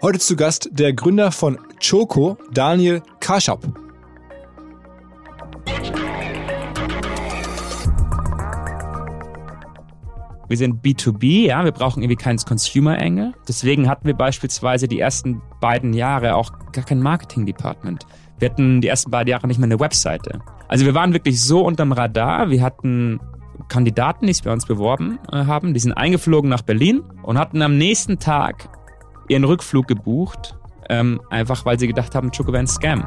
Heute zu Gast der Gründer von Choco, Daniel Karschap. Wir sind B2B, ja, wir brauchen irgendwie keinen Consumer-Angle. Deswegen hatten wir beispielsweise die ersten beiden Jahre auch gar kein Marketing-Department. Wir hatten die ersten beiden Jahre nicht mal eine Webseite. Also wir waren wirklich so unterm Radar. Wir hatten Kandidaten, die sich bei uns beworben äh, haben, die sind eingeflogen nach Berlin und hatten am nächsten Tag ihren Rückflug gebucht, ähm, einfach weil sie gedacht haben, Choco wäre ein Scam.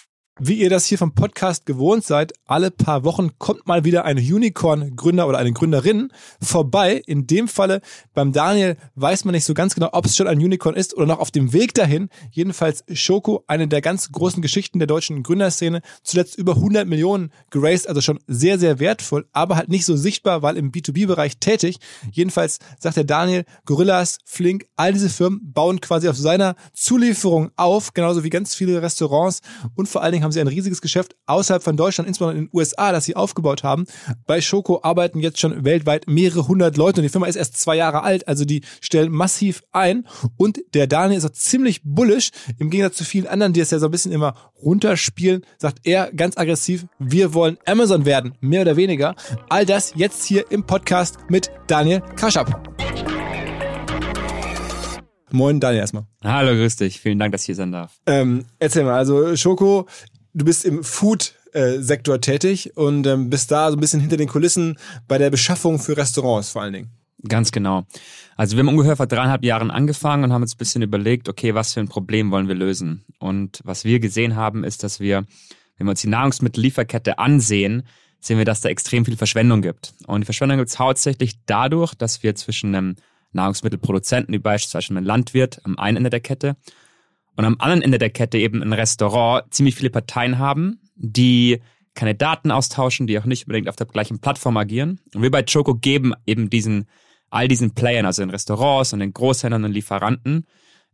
Wie ihr das hier vom Podcast gewohnt seid, alle paar Wochen kommt mal wieder ein Unicorn-Gründer oder eine Gründerin vorbei. In dem Falle beim Daniel weiß man nicht so ganz genau, ob es schon ein Unicorn ist oder noch auf dem Weg dahin. Jedenfalls Schoko, eine der ganz großen Geschichten der deutschen Gründerszene, zuletzt über 100 Millionen geraced, also schon sehr, sehr wertvoll, aber halt nicht so sichtbar, weil im B2B-Bereich tätig. Jedenfalls sagt der Daniel, Gorillas, Flink, all diese Firmen bauen quasi auf seiner Zulieferung auf, genauso wie ganz viele Restaurants und vor allen Dingen haben sie ein riesiges Geschäft außerhalb von Deutschland, insbesondere in den USA, das sie aufgebaut haben. Bei Schoko arbeiten jetzt schon weltweit mehrere hundert Leute und die Firma ist erst zwei Jahre alt, also die stellen massiv ein und der Daniel ist auch ziemlich bullish, im Gegensatz zu vielen anderen, die es ja so ein bisschen immer runterspielen, sagt er ganz aggressiv, wir wollen Amazon werden, mehr oder weniger. All das jetzt hier im Podcast mit Daniel Kaschab. Moin Daniel erstmal. Hallo, grüß dich. Vielen Dank, dass ich hier sein darf. Ähm, erzähl mal, also Schoko, du bist im Food-Sektor tätig und ähm, bist da so ein bisschen hinter den Kulissen bei der Beschaffung für Restaurants vor allen Dingen. Ganz genau. Also wir haben ungefähr vor dreieinhalb Jahren angefangen und haben uns ein bisschen überlegt, okay, was für ein Problem wollen wir lösen? Und was wir gesehen haben, ist, dass wir, wenn wir uns die Nahrungsmittellieferkette ansehen, sehen wir, dass da extrem viel Verschwendung gibt. Und die Verschwendung gibt es hauptsächlich dadurch, dass wir zwischen einem Nahrungsmittelproduzenten, wie beispielsweise ein Landwirt am einen Ende der Kette und am anderen Ende der Kette eben ein Restaurant ziemlich viele Parteien haben, die keine Daten austauschen, die auch nicht unbedingt auf der gleichen Plattform agieren. Und wir bei Choco geben eben diesen, all diesen Playern, also den Restaurants und den Großhändlern und Lieferanten,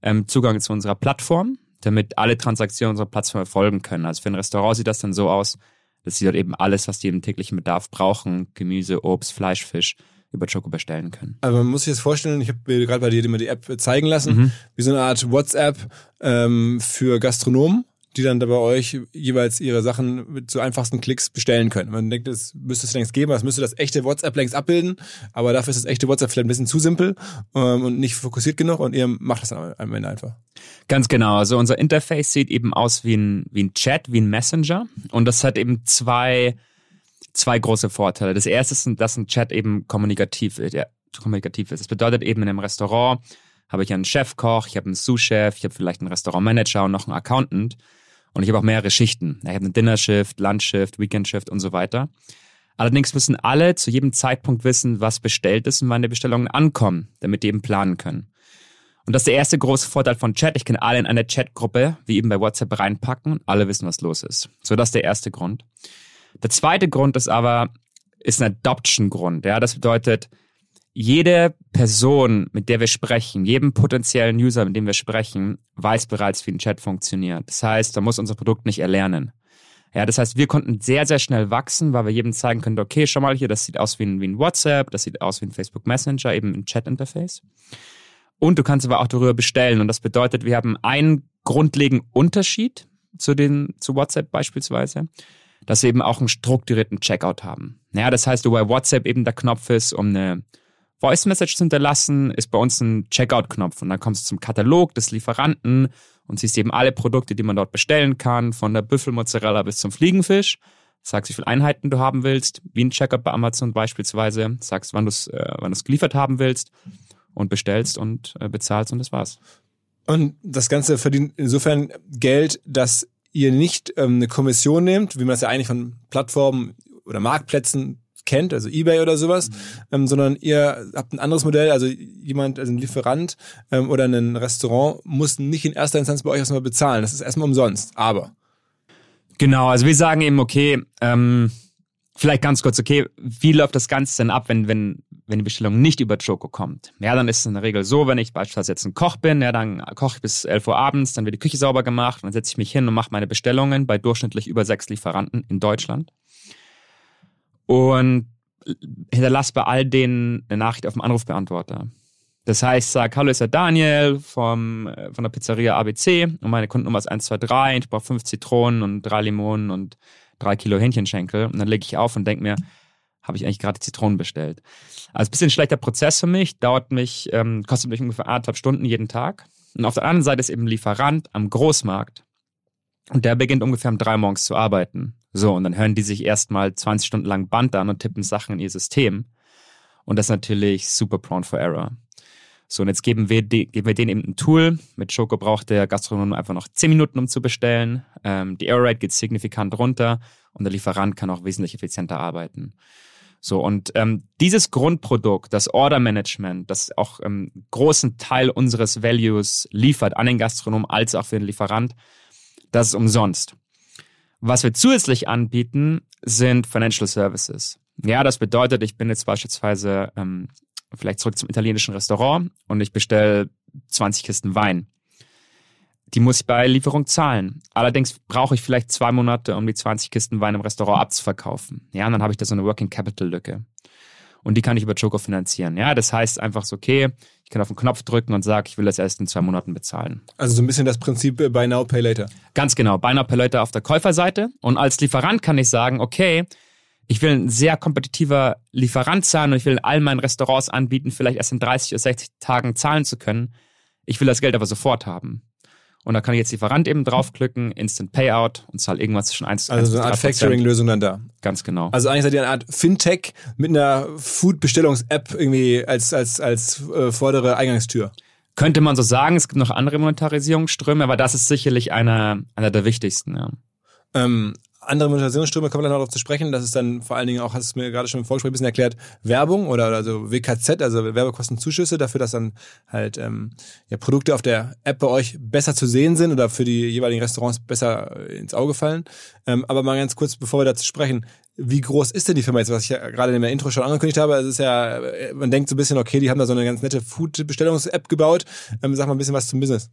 ähm, Zugang zu unserer Plattform, damit alle Transaktionen unserer Plattform erfolgen können. Also für ein Restaurant sieht das dann so aus, dass sie dort eben alles, was die im täglichen Bedarf brauchen, Gemüse, Obst, Fleisch, Fisch, über Choco bestellen können. Also man muss sich das vorstellen, ich habe mir gerade bei dir immer die App zeigen lassen, mhm. wie so eine Art WhatsApp ähm, für Gastronomen, die dann da bei euch jeweils ihre Sachen mit so einfachsten Klicks bestellen können. Man denkt, das müsste es längst geben, das müsste das echte WhatsApp längst abbilden, aber dafür ist das echte WhatsApp vielleicht ein bisschen zu simpel ähm, und nicht fokussiert genug und ihr macht das dann am Ende einfach. Ganz genau. Also unser Interface sieht eben aus wie ein, wie ein Chat, wie ein Messenger und das hat eben zwei zwei große Vorteile. Das erste ist, dass ein Chat eben kommunikativ, ja, kommunikativ ist. Das bedeutet eben in einem Restaurant habe ich einen Chefkoch, ich habe einen Sous-Chef, ich habe vielleicht einen Restaurantmanager und noch einen Accountant. Und ich habe auch mehrere Schichten. Ich habe eine Dinner-Shift, Lunch-Shift, Weekend-Shift und so weiter. Allerdings müssen alle zu jedem Zeitpunkt wissen, was bestellt ist und wann die Bestellungen ankommen, damit die eben planen können. Und das ist der erste große Vorteil von Chat. Ich kann alle in eine Chatgruppe, wie eben bei WhatsApp, reinpacken und alle wissen, was los ist. So, das ist der erste Grund. Der zweite Grund ist aber, ist ein Adoption-Grund. Ja, das bedeutet, jede Person, mit der wir sprechen, jedem potenziellen User, mit dem wir sprechen, weiß bereits, wie ein Chat funktioniert. Das heißt, da muss unser Produkt nicht erlernen. Ja, das heißt, wir konnten sehr, sehr schnell wachsen, weil wir jedem zeigen können, okay, schau mal hier, das sieht aus wie ein, wie ein WhatsApp, das sieht aus wie ein Facebook Messenger, eben ein Chat-Interface. Und du kannst aber auch darüber bestellen. Und das bedeutet, wir haben einen grundlegenden Unterschied zu den, zu WhatsApp beispielsweise, dass wir eben auch einen strukturierten Checkout haben. Ja, das heißt, wo bei WhatsApp eben der Knopf ist, um eine Voice Message zu hinterlassen, ist bei uns ein Checkout-Knopf. Und dann kommst du zum Katalog des Lieferanten und siehst eben alle Produkte, die man dort bestellen kann, von der Büffelmozzarella bis zum Fliegenfisch. Sagst, wie viele Einheiten du haben willst, wie ein Checkout bei Amazon beispielsweise. Sagst, wann du es äh, geliefert haben willst und bestellst und äh, bezahlst und das war's. Und das Ganze verdient insofern Geld, dass ihr nicht ähm, eine Kommission nehmt, wie man das ja eigentlich von Plattformen oder Marktplätzen kennt, also eBay oder sowas, mhm. ähm, sondern ihr habt ein anderes Modell, also jemand, also ein Lieferant ähm, oder ein Restaurant muss nicht in erster Instanz bei euch erstmal bezahlen. Das ist erstmal umsonst, aber. Genau, also wir sagen eben, okay, ähm, vielleicht ganz kurz, okay, wie läuft das Ganze denn ab, wenn, wenn, wenn die Bestellung nicht über Choco kommt? Ja, dann ist es in der Regel so, wenn ich beispielsweise jetzt ein Koch bin, ja, dann koche ich bis 11 Uhr abends, dann wird die Küche sauber gemacht, dann setze ich mich hin und mache meine Bestellungen bei durchschnittlich über sechs Lieferanten in Deutschland und hinterlass bei all denen eine Nachricht auf dem Anrufbeantworter. Das heißt, sag, hallo, ist der Daniel vom, äh, von der Pizzeria ABC und meine Kundennummer ist 123, ich brauche fünf Zitronen und drei Limonen und drei Kilo Hähnchenschenkel. Und dann lege ich auf und denke mir, habe ich eigentlich gerade Zitronen bestellt. Also ein bisschen schlechter Prozess für mich, dauert mich, ähm, kostet mich ungefähr anderthalb Stunden jeden Tag. Und auf der anderen Seite ist eben Lieferant am Großmarkt. Und der beginnt ungefähr um drei morgens zu arbeiten. So, und dann hören die sich erstmal 20 Stunden lang Band an und tippen Sachen in ihr System. Und das ist natürlich super prone for error. So, und jetzt geben wir, die, geben wir denen eben ein Tool. Mit Schoko braucht der Gastronom einfach noch 10 Minuten, um zu bestellen. Ähm, die Error Rate geht signifikant runter und der Lieferant kann auch wesentlich effizienter arbeiten. So, und ähm, dieses Grundprodukt, das Order Management, das auch ähm, großen Teil unseres Values liefert an den Gastronom als auch für den Lieferant, das ist umsonst. Was wir zusätzlich anbieten, sind Financial Services. Ja, das bedeutet, ich bin jetzt beispielsweise ähm, vielleicht zurück zum italienischen Restaurant und ich bestelle 20 Kisten Wein. Die muss ich bei Lieferung zahlen. Allerdings brauche ich vielleicht zwei Monate, um die 20 Kisten Wein im Restaurant abzuverkaufen. Ja, und dann habe ich da so eine Working Capital Lücke. Und die kann ich über Choco finanzieren. Ja, das heißt einfach so, okay, ich kann auf den Knopf drücken und sage, ich will das erst in zwei Monaten bezahlen. Also so ein bisschen das Prinzip äh, Buy Now, Pay Later. Ganz genau, Buy Now, Pay Later auf der Käuferseite. Und als Lieferant kann ich sagen, okay, ich will ein sehr kompetitiver Lieferant sein und ich will all meinen Restaurants anbieten, vielleicht erst in 30 oder 60 Tagen zahlen zu können. Ich will das Geld aber sofort haben. Und da kann ich jetzt Lieferant eben draufklicken, Instant Payout und zahle irgendwas zwischen 1 Also so eine Art Factoring-Lösung dann da. Ganz genau. Also eigentlich seid ihr eine Art Fintech mit einer Food-Bestellungs-App irgendwie als, als, als äh, vordere Eingangstür. Könnte man so sagen. Es gibt noch andere Monetarisierungsströme, aber das ist sicherlich einer, einer der wichtigsten. Ja. Ähm, andere Monetarisierungsströme kommen dann noch darauf zu sprechen. Das ist dann vor allen Dingen auch, hast du mir gerade schon im Vorgespräch ein bisschen erklärt, Werbung oder also WKZ, also Werbekostenzuschüsse dafür, dass dann halt ähm, ja, Produkte auf der App bei euch besser zu sehen sind oder für die jeweiligen Restaurants besser ins Auge fallen. Ähm, aber mal ganz kurz, bevor wir dazu sprechen, wie groß ist denn die Firma jetzt, was ich ja gerade in der Intro schon angekündigt habe? Es ist ja, man denkt so ein bisschen, okay, die haben da so eine ganz nette Food-Bestellungs-App gebaut. Ähm, sag mal ein bisschen was zum Business.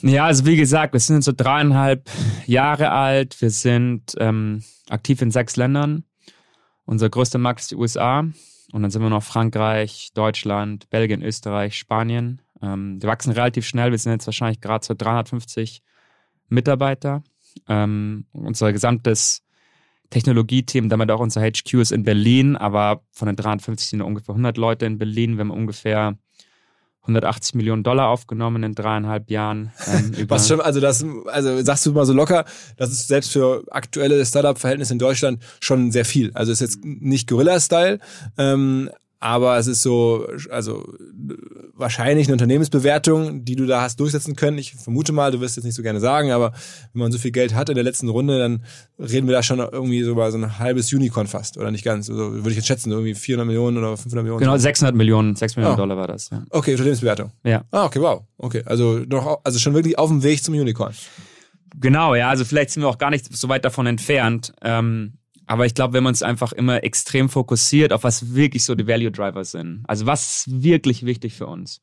Ja, also wie gesagt, wir sind so dreieinhalb Jahre alt. Wir sind ähm, aktiv in sechs Ländern. Unser größter Markt ist die USA. Und dann sind wir noch Frankreich, Deutschland, Belgien, Österreich, Spanien. Ähm, wir wachsen relativ schnell. Wir sind jetzt wahrscheinlich gerade so 350 Mitarbeiter. Ähm, unser gesamtes Technologieteam, damit auch unser HQ ist in Berlin, aber von den 350 sind ungefähr 100 Leute in Berlin. Wir haben ungefähr 180 Millionen Dollar aufgenommen in dreieinhalb Jahren. Ähm, Was schon, also das, also sagst du mal so locker, das ist selbst für aktuelle Startup-Verhältnisse in Deutschland schon sehr viel. Also ist jetzt nicht Gorilla-Style, ähm, aber es ist so, also wahrscheinlich eine Unternehmensbewertung, die du da hast durchsetzen können. Ich vermute mal, du wirst jetzt nicht so gerne sagen, aber wenn man so viel Geld hat in der letzten Runde, dann reden wir da schon irgendwie so über so ein halbes Unicorn fast oder nicht ganz. Also würde ich jetzt schätzen, irgendwie 400 Millionen oder 500 Millionen. Genau, 600 Millionen, 6 Millionen Oh. Dollar war das. Ja. Okay, Unternehmensbewertung. ja. Ah, okay, wow. Okay, also noch, also schon wirklich auf dem Weg zum Unicorn. Genau, ja, also vielleicht sind wir auch gar nicht so weit davon entfernt. Ähm, aber ich glaube, wenn man uns einfach immer extrem fokussiert auf was wirklich so die Value Driver sind, also was wirklich wichtig für uns.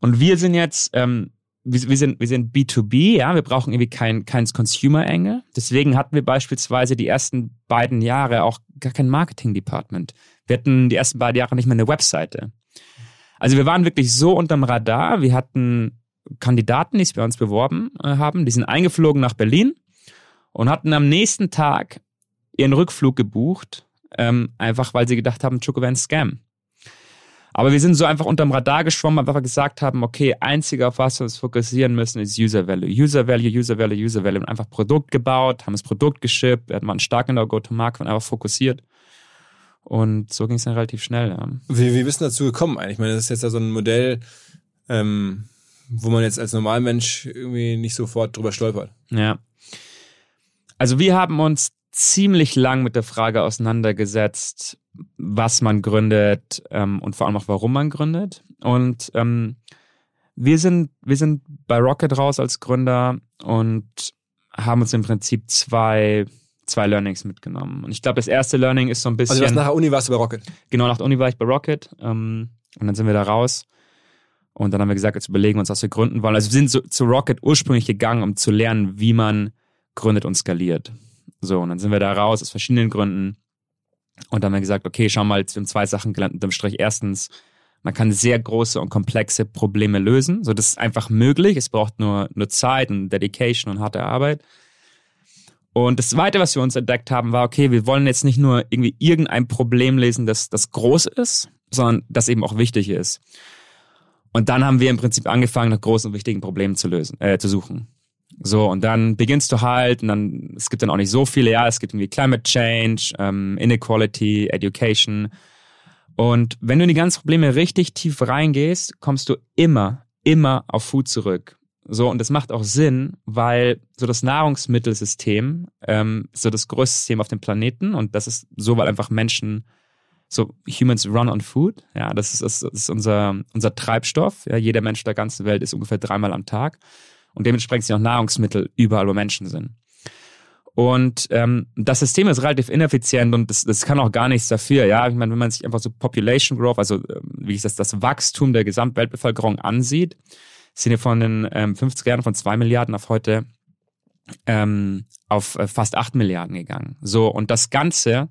Und wir sind jetzt, ähm, wir, wir sind, wir sind B2B, ja, wir brauchen irgendwie kein, kein Consumer-Angle. Deswegen hatten wir beispielsweise die ersten beiden Jahre auch gar kein Marketing-Department. Wir hatten die ersten beiden Jahre nicht mal eine Webseite. Also wir waren wirklich so unterm Radar. Wir hatten Kandidaten, die sich bei uns beworben äh, haben, die sind eingeflogen nach Berlin und hatten am nächsten Tag ihren Rückflug gebucht, ähm, einfach weil sie gedacht haben, Choco wäre ein Scam. Aber wir sind so einfach unterm Radar geschwommen, weil wir gesagt haben, okay, einzige, auf was wir uns fokussieren müssen, ist User Value. User Value, User Value, User Value. Und einfach Produkt gebaut, haben das Produkt geschippt, wir waren stark in der Go-to-Market, waren einfach fokussiert. Und so ging es dann relativ schnell. Ja. Wie, wie bist du dazu gekommen eigentlich? Ich meine, das ist jetzt ja so ein Modell, ähm, wo man jetzt als Normalmensch irgendwie nicht sofort drüber stolpert. Ja. Also wir haben uns ziemlich lang mit der Frage auseinandergesetzt, was man gründet ähm, und vor allem auch warum man gründet. Und ähm, wir sind wir sind bei Rocket raus als Gründer und haben uns im Prinzip zwei zwei Learnings mitgenommen. Und ich glaube, das erste Learning ist so ein bisschen Also du warst nach der Uni warst du bei Rocket. genau nach der Uni war ich bei Rocket ähm, und dann sind wir da raus und dann haben wir gesagt, jetzt überlegen wir uns, was wir gründen wollen. Also wir sind so, zu Rocket ursprünglich gegangen, um zu lernen, wie man gründet und skaliert. So, und dann sind wir da raus aus verschiedenen Gründen und dann haben wir gesagt, okay, schau mal, wir haben zwei Sachen gelernt unterm Strich. Erstens, man kann sehr große und komplexe Probleme lösen. So, das ist einfach möglich. Es braucht nur, nur Zeit und Dedication und harte Arbeit. Und das Zweite, was wir uns entdeckt haben, war, okay, wir wollen jetzt nicht nur irgendwie irgendein Problem lesen, das, das groß ist, sondern das eben auch wichtig ist. Und dann haben wir im Prinzip angefangen, nach großen und wichtigen Problemen zu lösen, äh, zu suchen. So, und dann beginnst du halt, und dann, es gibt dann auch nicht so viele, ja, es gibt irgendwie Climate Change, ähm, Inequality, Education. Und wenn du in die ganzen Probleme richtig tief reingehst, kommst du immer, immer auf Food zurück. So, und das macht auch Sinn, weil so das Nahrungsmittelsystem ähm, so das größte System auf dem Planeten und das ist so, weil einfach Menschen, so Humans run on food, ja, das ist, das ist unser, unser Treibstoff. Ja, jeder Mensch der ganzen Welt ist ungefähr dreimal am Tag und dementsprechend sind auch Nahrungsmittel überall, wo Menschen sind. Und ähm, das System ist relativ ineffizient und das, das kann auch gar nichts dafür. Ja, ich meine, wenn man sich einfach so Population Growth, also ähm, wie ist das, das Wachstum der Gesamtweltbevölkerung ansieht, sind wir von den ähm, 50er Jahren von zwei Milliarden auf heute ähm, auf äh, fast acht Milliarden gegangen. So, und das Ganze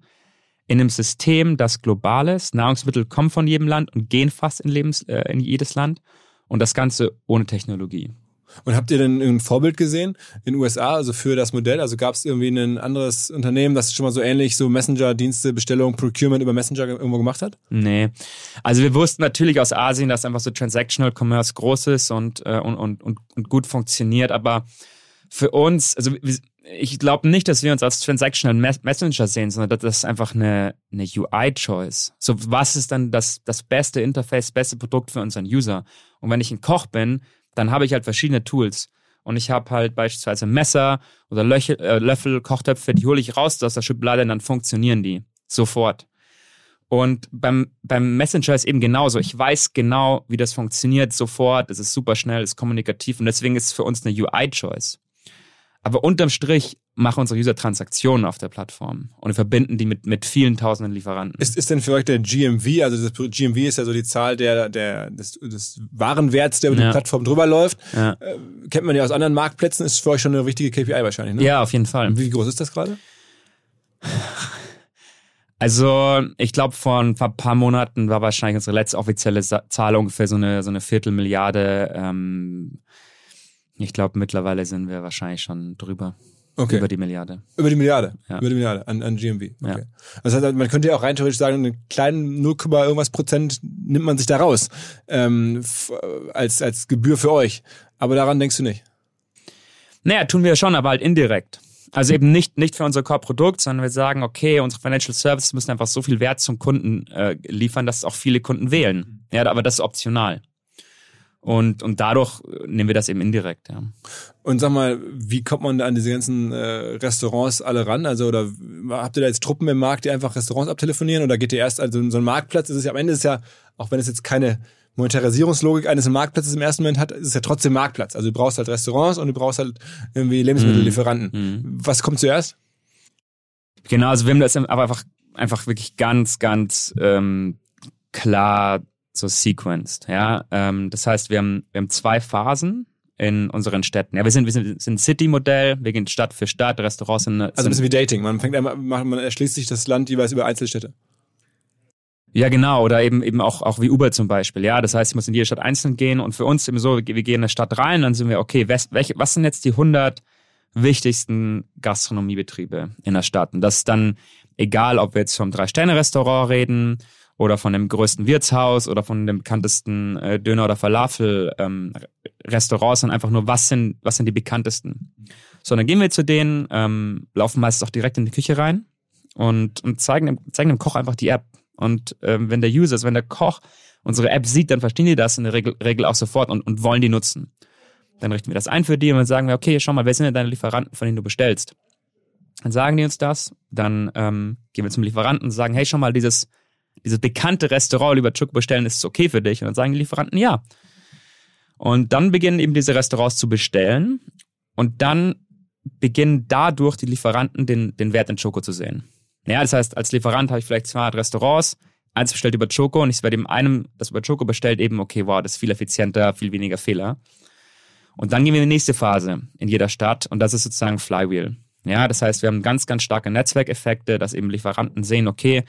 in einem System, das global ist. Nahrungsmittel kommen von jedem Land und gehen fast in, Lebens, äh, in jedes Land. Und das Ganze ohne Technologie. Und habt ihr denn ein Vorbild gesehen in den USA, also für das Modell? Also gab es irgendwie ein anderes Unternehmen, das schon mal so ähnlich so Messenger-Dienste, Bestellung, Procurement über Messenger irgendwo gemacht hat? Nee. Also wir wussten natürlich aus Asien, dass einfach so Transactional Commerce groß ist und, äh, und, und, und, und gut funktioniert. Aber für uns, also ich glaube nicht, dass wir uns als Transactional Mes- Messenger sehen, sondern das ist einfach eine, eine UI-Choice. So, was ist dann das, das beste Interface, beste Produkt für unseren User? Und wenn ich ein Koch bin, dann habe ich halt verschiedene Tools. Und ich habe halt beispielsweise Messer oder Löche, äh, Löffel, Kochtöpfe, die hole ich raus aus der Schublade und dann funktionieren die sofort. Und beim, beim Messenger ist eben genauso. Ich weiß genau, wie das funktioniert sofort. Es ist super schnell, es ist kommunikativ und deswegen ist es für uns eine UI-Choice. Aber unterm Strich machen unsere User Transaktionen auf der Plattform und verbinden die mit, mit vielen tausenden Lieferanten. Ist, ist denn für euch der GMV, also das GMV ist ja so die Zahl der, der, des, des Warenwerts, der über Ja. die Plattform drüber läuft. ja. Äh, kennt man ja aus anderen Marktplätzen, ist für euch schon eine wichtige KPI wahrscheinlich, ne? ja, auf jeden Fall. Wie groß ist das gerade? Also, ich glaube, vor ein paar, paar Monaten war wahrscheinlich unsere letzte offizielle Zahl ungefähr so eine, so eine Viertelmilliarde. Ähm, ich glaube, mittlerweile sind wir wahrscheinlich schon drüber. Okay. Über die Milliarde. Über die Milliarde. Ja. Über die Milliarde an, an GMV. Okay. Ja. Das heißt, man könnte ja auch rein theoretisch sagen, einen kleinen 0, irgendwas Prozent nimmt man sich da raus ähm, f- als, als Gebühr für euch. Aber daran denkst du nicht. Naja, tun wir schon, aber halt indirekt. Also eben nicht, nicht für unser Core-Produkt, sondern wir sagen, okay, unsere Financial Services müssen einfach so viel Wert zum Kunden äh, liefern, dass auch viele Kunden wählen. Ja, aber das ist optional. Und, und dadurch nehmen wir das eben indirekt, ja. Und sag mal, wie kommt man da an diese ganzen äh, Restaurants alle ran? Also, oder habt ihr da jetzt Truppen im Markt, die einfach Restaurants abtelefonieren? Oder geht ihr erst, also so ein Marktplatz ist es ja am Ende ist ja, auch wenn es jetzt keine Monetarisierungslogik eines Marktplatzes im ersten Moment hat, ist es ja trotzdem Marktplatz. Also du brauchst halt Restaurants und du brauchst halt irgendwie Lebensmittellieferanten. Mhm. Was kommt zuerst? Genau, also wir haben das aber einfach, einfach wirklich ganz, ganz ähm, klar so sequenced. Ja? Ähm, das heißt, wir haben, wir haben zwei Phasen in unseren Städten. Ja, wir sind, wir sind, sind City-Modell, wir gehen Stadt für Stadt, Restaurants sind. Also ein bisschen wie Dating. Man fängt einmal, man erschließt sich das Land jeweils über Einzelstädte. Ja, genau. Oder eben, eben auch, auch wie Uber zum Beispiel. Ja, das heißt, ich muss in jede Stadt einzeln gehen und für uns eben so, wir, wir gehen in eine Stadt rein, dann sind wir, okay, was, welche, was sind jetzt die 100 wichtigsten Gastronomiebetriebe in der Stadt? Und das ist dann egal, ob wir jetzt vom Drei-Sterne-Restaurant reden oder von dem größten Wirtshaus oder von dem bekanntesten äh, Döner- oder Falafel-Restaurant, ähm, sondern einfach nur, was sind, was sind die bekanntesten? So, dann gehen wir zu denen, ähm, laufen meistens auch direkt in die Küche rein und, und zeigen, dem, zeigen dem Koch einfach die App. Und ähm, wenn der User, also wenn der Koch unsere App sieht, dann verstehen die das in der Regel, Regel auch sofort und, und wollen die nutzen. Dann richten wir das ein für die und dann sagen wir, okay, schau mal, wer sind denn deine Lieferanten, von denen du bestellst? Dann sagen die uns das, dann ähm, gehen wir zum Lieferanten und sagen, hey, schau mal, dieses, dieses bekannte Restaurant über Chuk bestellen, ist es okay für dich? Und dann sagen die Lieferanten ja. Und dann beginnen eben diese Restaurants zu bestellen und dann beginnen dadurch die Lieferanten den, den Wert in Choco zu sehen. Ja, das heißt, als Lieferant habe ich vielleicht 200 Restaurants, eins bestellt über Choco und ich werde dem einem, das über Choco bestellt, eben, okay, wow, das ist viel effizienter, viel weniger Fehler. Und dann gehen wir in die nächste Phase in jeder Stadt und das ist sozusagen Flywheel. Ja, das heißt, wir haben ganz, ganz starke Netzwerkeffekte, dass eben Lieferanten sehen, okay,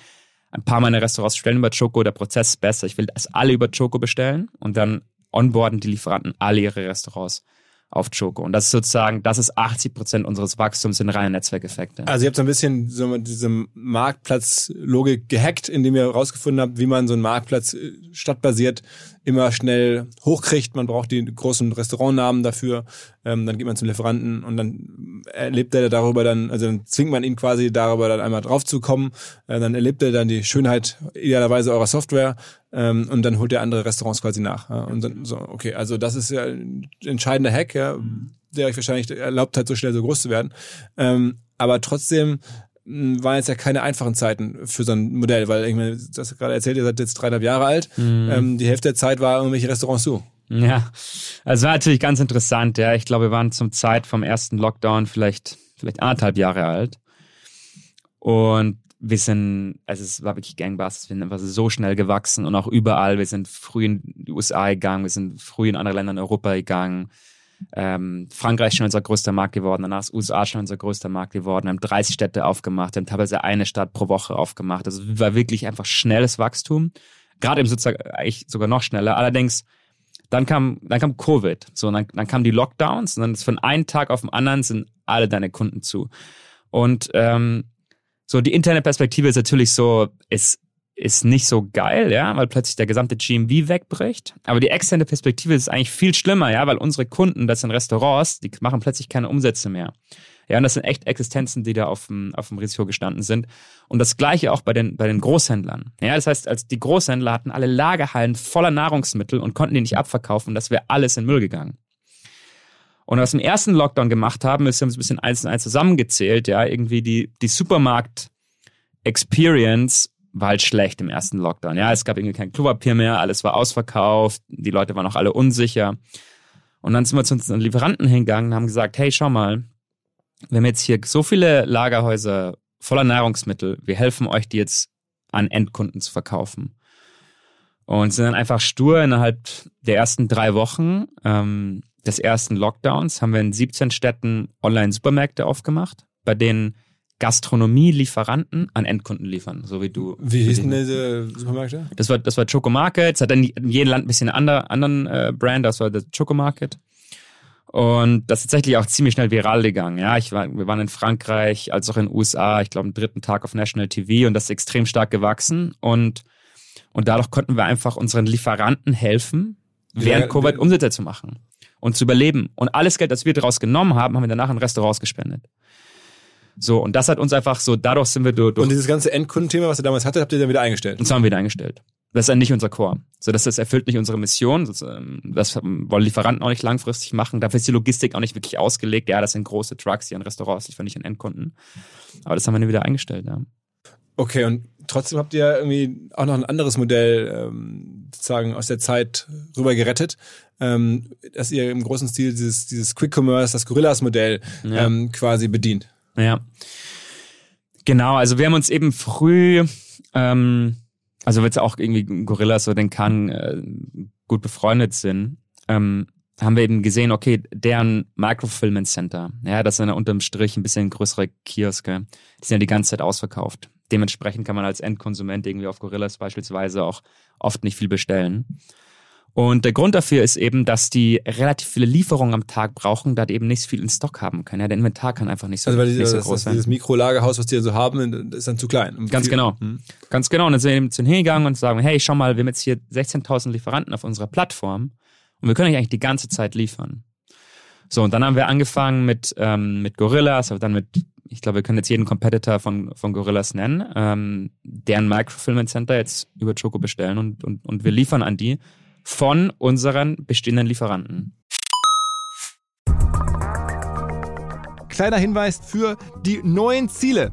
ein paar meiner Restaurants bestellen über Choco, der Prozess ist besser, ich will, dass alle über Choco bestellen und dann onboarden die Lieferanten alle ihre Restaurants auf Choco. Und das ist sozusagen, das ist 80 Prozent unseres Wachstums in reine Netzwerkeffekte. Also ihr habt so ein bisschen so diese Marktplatzlogik gehackt, indem ihr herausgefunden habt, wie man so einen Marktplatz äh, stadtbasiert immer schnell hochkriegt. Man braucht die großen Restaurantnamen dafür. Ähm, dann geht man zum Lieferanten und dann erlebt er darüber dann, also dann zwingt man ihn quasi darüber dann einmal draufzukommen. Äh, dann erlebt er dann die Schönheit idealerweise eurer Software ähm, und dann holt er andere Restaurants quasi nach. Ja? Und dann so, okay, also das ist ja ein entscheidender Hack, ja, der euch wahrscheinlich erlaubt hat, so schnell so groß zu werden. Ähm, aber trotzdem waren jetzt ja keine einfachen Zeiten für so ein Modell, weil ich meine, das gerade erzählt, ihr seid jetzt dreieinhalb Jahre alt. Mhm. Ähm, die Hälfte der Zeit war irgendwelche Restaurants zu. Ja, also war natürlich ganz interessant. Ja, ich glaube, wir waren zum Zeit vom ersten Lockdown vielleicht vielleicht anderthalb Jahre alt und wir sind, also es war wirklich Gangbusters, wir sind einfach so schnell gewachsen und auch überall. Wir sind früh in die USA gegangen, wir sind früh in andere Länder in Europa gegangen. Ähm, Frankreich ist schon unser größter Markt geworden, danach ist USA schon unser größter Markt geworden. Wir haben 30 Städte aufgemacht, wir haben teilweise eine Stadt pro Woche aufgemacht. Also war wirklich einfach schnelles Wachstum. Gerade im sozusagen eigentlich sogar noch schneller. Allerdings dann kam, dann kam Covid. So, dann, dann kamen die Lockdowns und dann ist von einem Tag auf den anderen sind alle deine Kunden zu. Und ähm, so die interne Perspektive ist natürlich so, es ist nicht so geil, ja, weil plötzlich der gesamte GMV wegbricht. Aber die externe Perspektive ist eigentlich viel schlimmer, ja, weil unsere Kunden, das sind Restaurants, die machen plötzlich keine Umsätze mehr. Ja, und das sind echt Existenzen, die da auf dem, auf dem Risiko gestanden sind. Und das Gleiche auch bei den, bei den Großhändlern. Ja, das heißt, als die Großhändler hatten alle Lagerhallen voller Nahrungsmittel und konnten die nicht abverkaufen, das wäre alles in Müll gegangen. Und was wir im ersten Lockdown gemacht haben, ist, wir haben es ein bisschen eins und eins zusammengezählt, ja, irgendwie die, die Supermarkt-Experience war halt schlecht im ersten Lockdown. Ja, es gab irgendwie kein Klopapier mehr, alles war ausverkauft, die Leute waren auch alle unsicher. Und dann sind wir zu unseren Lieferanten hingegangen und haben gesagt, hey, schau mal, wir haben jetzt hier so viele Lagerhäuser voller Nahrungsmittel, wir helfen euch, die jetzt an Endkunden zu verkaufen. Und sind dann einfach stur innerhalb der ersten drei Wochen ähm, des ersten Lockdowns haben wir in 17 Städten Online-Supermärkte aufgemacht, bei denen Gastronomie-Lieferanten an Endkunden liefern, so wie du. Wie hießen diese Supermärkte? Das war, das war Choco Market. Es hat dann in jedem Land ein bisschen einen anderen äh, Brand. Das war der Choco Market. Und das ist tatsächlich auch ziemlich schnell viral gegangen. Ja, ich war, wir waren in Frankreich, als auch in den USA, ich glaube, am dritten Tag auf National TV und das ist extrem stark gewachsen. Und, und dadurch konnten wir einfach unseren Lieferanten helfen, während Covid Umsätze zu machen und zu überleben. Und alles Geld, das wir daraus genommen haben, haben wir danach in Restaurants gespendet. So, und das hat uns einfach so, dadurch sind wir durch. Und dieses ganze Endkundenthema, was ihr damals hattet, habt ihr dann wieder eingestellt? Das haben wir wieder eingestellt. Das ist dann nicht unser Core. So, das, das erfüllt nicht unsere Mission. Das, ähm, das wollen Lieferanten auch nicht langfristig machen. Dafür ist die Logistik auch nicht wirklich ausgelegt. Ja, das sind große Trucks, die an Restaurants liefern, nicht an Endkunden. Aber das haben wir dann wieder eingestellt, ja. Okay, und trotzdem habt ihr irgendwie auch noch ein anderes Modell ähm, sozusagen aus der Zeit rüber gerettet, ähm, dass ihr im großen Stil dieses, dieses Quick Commerce, das Gorillas-Modell Ja. quasi bedient. Ja. Genau, also wir haben uns eben früh, ähm, also weil es auch irgendwie Gorillas oder den Kang äh, gut befreundet sind, ähm, haben wir eben gesehen, okay, deren Microfilmment Center, ja, das sind ja unterm Strich ein bisschen größere Kioske, die sind ja die ganze Zeit ausverkauft. Dementsprechend kann man als Endkonsument irgendwie auf Gorillas beispielsweise auch oft nicht viel bestellen. Und der Grund dafür ist eben, dass die relativ viele Lieferungen am Tag brauchen, da die eben nicht so viel in Stock haben können. Ja, der Inventar kann einfach nicht so, Also weil nicht dieses, so das, groß das, sein. dieses Mikrolagerhaus, was die so haben, ist dann zu klein. Ganz viel- genau. Hm. Ganz genau. Und dann sind wir eben zu hingegangen und sagen, hey, schau mal, wir haben jetzt hier 16.000 Lieferanten auf unserer Plattform und wir können euch eigentlich die ganze Zeit liefern. So, und dann haben wir angefangen mit, ähm, mit Gorillas, aber dann mit, ich glaube, wir können jetzt jeden Competitor von, von Gorillas nennen, ähm, deren Microfilmment Center jetzt über Choco bestellen und, und, und wir liefern an die von unseren bestehenden Lieferanten. Kleiner Hinweis für die neuen Ziele.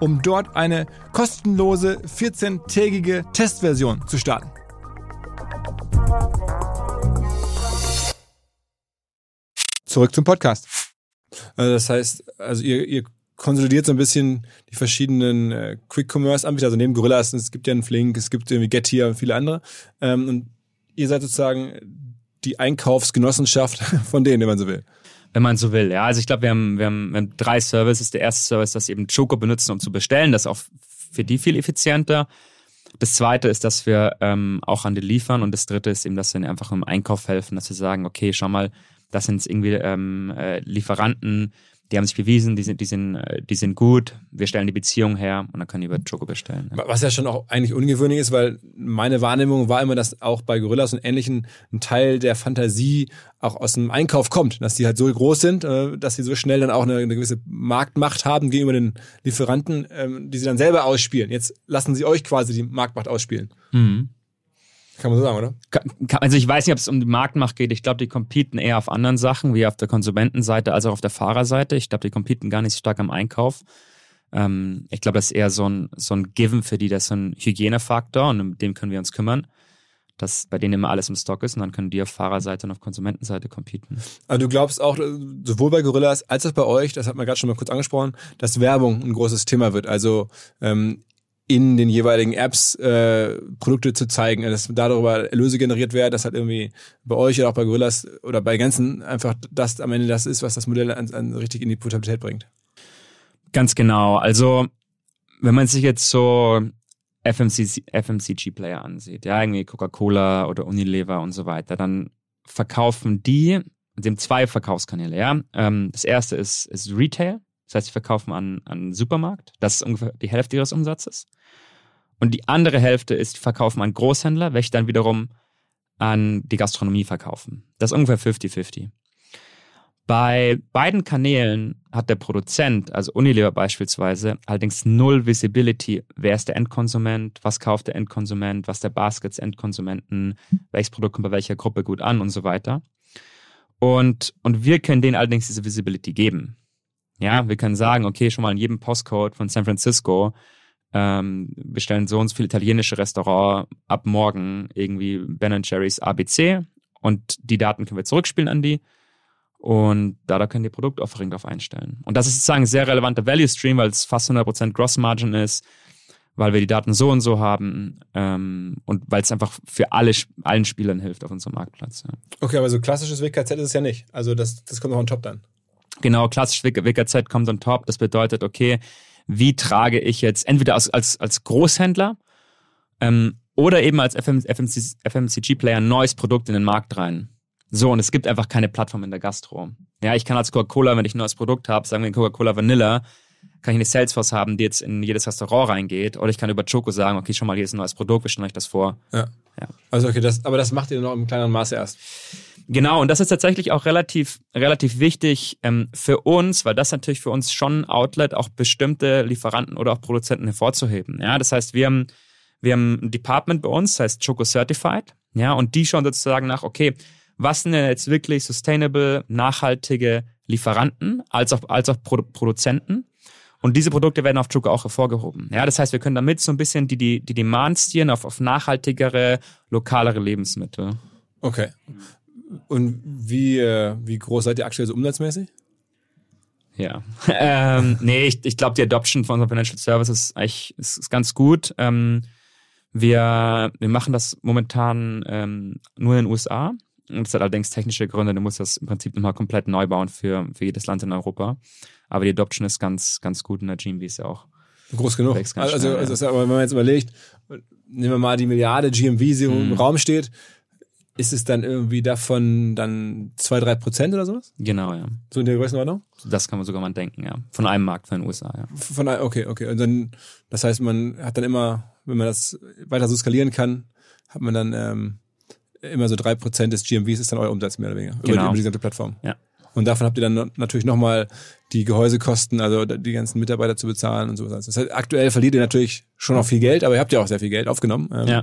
um dort eine kostenlose 14-tägige Testversion zu starten. Zurück zum Podcast. Also das heißt, also ihr, ihr konsolidiert so ein bisschen die verschiedenen äh, Quick-Commerce-Anbieter, also neben Gorillas, es gibt ja einen Flink, es gibt irgendwie Getir und viele andere. Ähm, und ihr seid sozusagen die Einkaufsgenossenschaft von denen, wenn man so will. Wenn man so will. Ja, also ich glaube, wir haben, wir, haben, wir haben drei Services. Der erste Service, das eben Choco benutzen, um zu bestellen. Das ist auch für die viel effizienter. Das zweite ist, dass wir ähm, auch an die liefern. Und das dritte ist eben, dass wir ihnen einfach im Einkauf helfen, dass wir sagen, okay, schau mal, das sind jetzt irgendwie ähm, äh, Lieferanten, die haben sich bewiesen, die sind, die sind, äh, die sind gut. Wir stellen die Beziehung her und dann können die über Choco bestellen. Ja. Was ja schon auch eigentlich ungewöhnlich ist, weil meine Wahrnehmung war immer, dass auch bei Gorillas und Ähnlichen ein Teil der Fantasie auch aus dem Einkauf kommt, dass die halt so groß sind, äh, dass sie so schnell dann auch eine, eine gewisse Marktmacht haben gegenüber den Lieferanten, ähm, die sie dann selber ausspielen. Jetzt lassen sie euch quasi die Marktmacht ausspielen. Mhm. Kann man so sagen, oder? Also ich weiß nicht, ob es um die Marktmacht geht. Ich glaube, die competen eher auf anderen Sachen, wie auf der Konsumentenseite als auch auf der Fahrerseite. Ich glaube, die competen gar nicht so stark am Einkauf. Ähm, ich glaube, das ist eher so ein, so ein Given für die, das ist so ein Hygienefaktor und um den können wir uns kümmern, dass bei denen immer alles im Stock ist und dann können die auf Fahrerseite und auf Konsumentenseite competen. Also du glaubst auch, äh, sowohl bei Gorillas als auch bei euch, das hat man gerade schon mal kurz angesprochen, dass Werbung ein großes Thema wird. Also ähm, in den jeweiligen Apps äh, Produkte zu zeigen, dass darüber Erlöse generiert werden, dass halt irgendwie bei euch oder auch bei Gorillas oder bei ganzen einfach das am Ende das ist, was das Modell an, an richtig in die Portabilität bringt. Ganz genau. Also, wenn man sich jetzt so FMCG, FMCG-Player ansieht, ja, irgendwie Coca-Cola oder Unilever und so weiter, dann verkaufen die, haben zwei Verkaufskanäle, ja. Ähm, das erste ist, ist Retail, das heißt, sie verkaufen an, einen Supermarkt, das ist ungefähr die Hälfte ihres Umsatzes. Und die andere Hälfte ist, die verkaufen an Großhändler, welche dann wiederum an die Gastronomie verkaufen. Das ist ungefähr 50-50. Bei beiden Kanälen hat der Produzent, also Unilever beispielsweise, allerdings null Visibility. Wer ist der Endkonsument? Was kauft der Endkonsument? Was der Basket des Endkonsumenten? Welches Produkt kommt bei welcher Gruppe gut an und so weiter. Und, und wir können denen allerdings diese Visibility geben. Ja, wir können sagen, okay, schon mal in jedem Postcode von San Francisco ähm, bestellen so und so viele italienische Restaurant ab morgen irgendwie Ben Jerry's ABC und die Daten können wir zurückspielen an die und da, da können die Produktoffering drauf einstellen. Und das ist sozusagen ein sehr relevanter Value Stream, weil es fast 100% Gross Margin ist, weil wir die Daten so und so haben ähm, und weil es einfach für alle, allen Spielern hilft auf unserem Marktplatz. Ja. Okay, aber so klassisches WKZ ist es ja nicht. Also das, das kommt noch on top dann. Genau, klassisch WKZ kommt on top. Das bedeutet, okay, wie trage ich jetzt entweder als, als, als Großhändler ähm, oder eben als FMCG-Player ein neues Produkt in den Markt rein. So, und es gibt einfach keine Plattform in der Gastro. Ja, ich kann als Coca-Cola, wenn ich ein neues Produkt habe, sagen wir Coca-Cola Vanilla, kann ich eine Salesforce haben, die jetzt in jedes Restaurant reingeht. Oder ich kann über Choco sagen, okay, schon mal, hier ist ein neues Produkt, wir stellen euch das vor. Ja. ja. Also okay, das, aber das macht ihr noch im kleineren Maße erst. Genau, und das ist tatsächlich auch relativ, relativ wichtig ähm, für uns, weil das natürlich für uns schon ein Outlet, auch bestimmte Lieferanten oder auch Produzenten hervorzuheben. Ja, das heißt, wir haben, wir haben ein Department bei uns, das heißt Choco Certified, ja, und die schauen sozusagen nach, okay, was sind denn jetzt wirklich sustainable, nachhaltige Lieferanten als auch, als auch Pro Produzenten? Und diese Produkte werden auf Choco auch hervorgehoben. Ja, das heißt, wir können damit so ein bisschen die, die, die Demand stieren auf, auf nachhaltigere, lokalere Lebensmittel. Okay. Und wie, äh, wie groß seid ihr aktuell so umsatzmäßig? Ja. ähm, nee, ich, ich glaube, die Adoption von unseren Financial Services ist eigentlich ist, ist ganz gut. Ähm, wir, wir machen das momentan ähm, nur in den USA. Und das hat allerdings technische Gründe. Du musst das im Prinzip nochmal komplett neu bauen für, für jedes Land in Europa. Aber die Adoption ist ganz, ganz gut in der GMV ist ja auch. Groß genug. Also, schnell, also, ja. wenn man jetzt überlegt, nehmen wir mal die Milliarde GMV, die mm. im mhm. Raum steht, ist es dann irgendwie davon dann zwei, drei Prozent oder sowas? Genau, ja. So in der Größenordnung? Das kann man sogar mal denken, ja. Von einem Markt von den USA, ja. Von, okay, okay. Und dann, das heißt, man hat dann immer, wenn man das weiter so skalieren kann, hat man dann ähm, immer so drei Prozent des GMVs ist dann euer Umsatz mehr oder weniger. Genau. Über, die, über die gesamte Plattform. Ja. Und davon habt ihr dann natürlich nochmal die Gehäusekosten, also die ganzen Mitarbeiter zu bezahlen und sowas. Das heißt, aktuell verliert ihr natürlich schon noch viel Geld, aber ihr habt ja auch sehr viel Geld aufgenommen. Ähm, ja.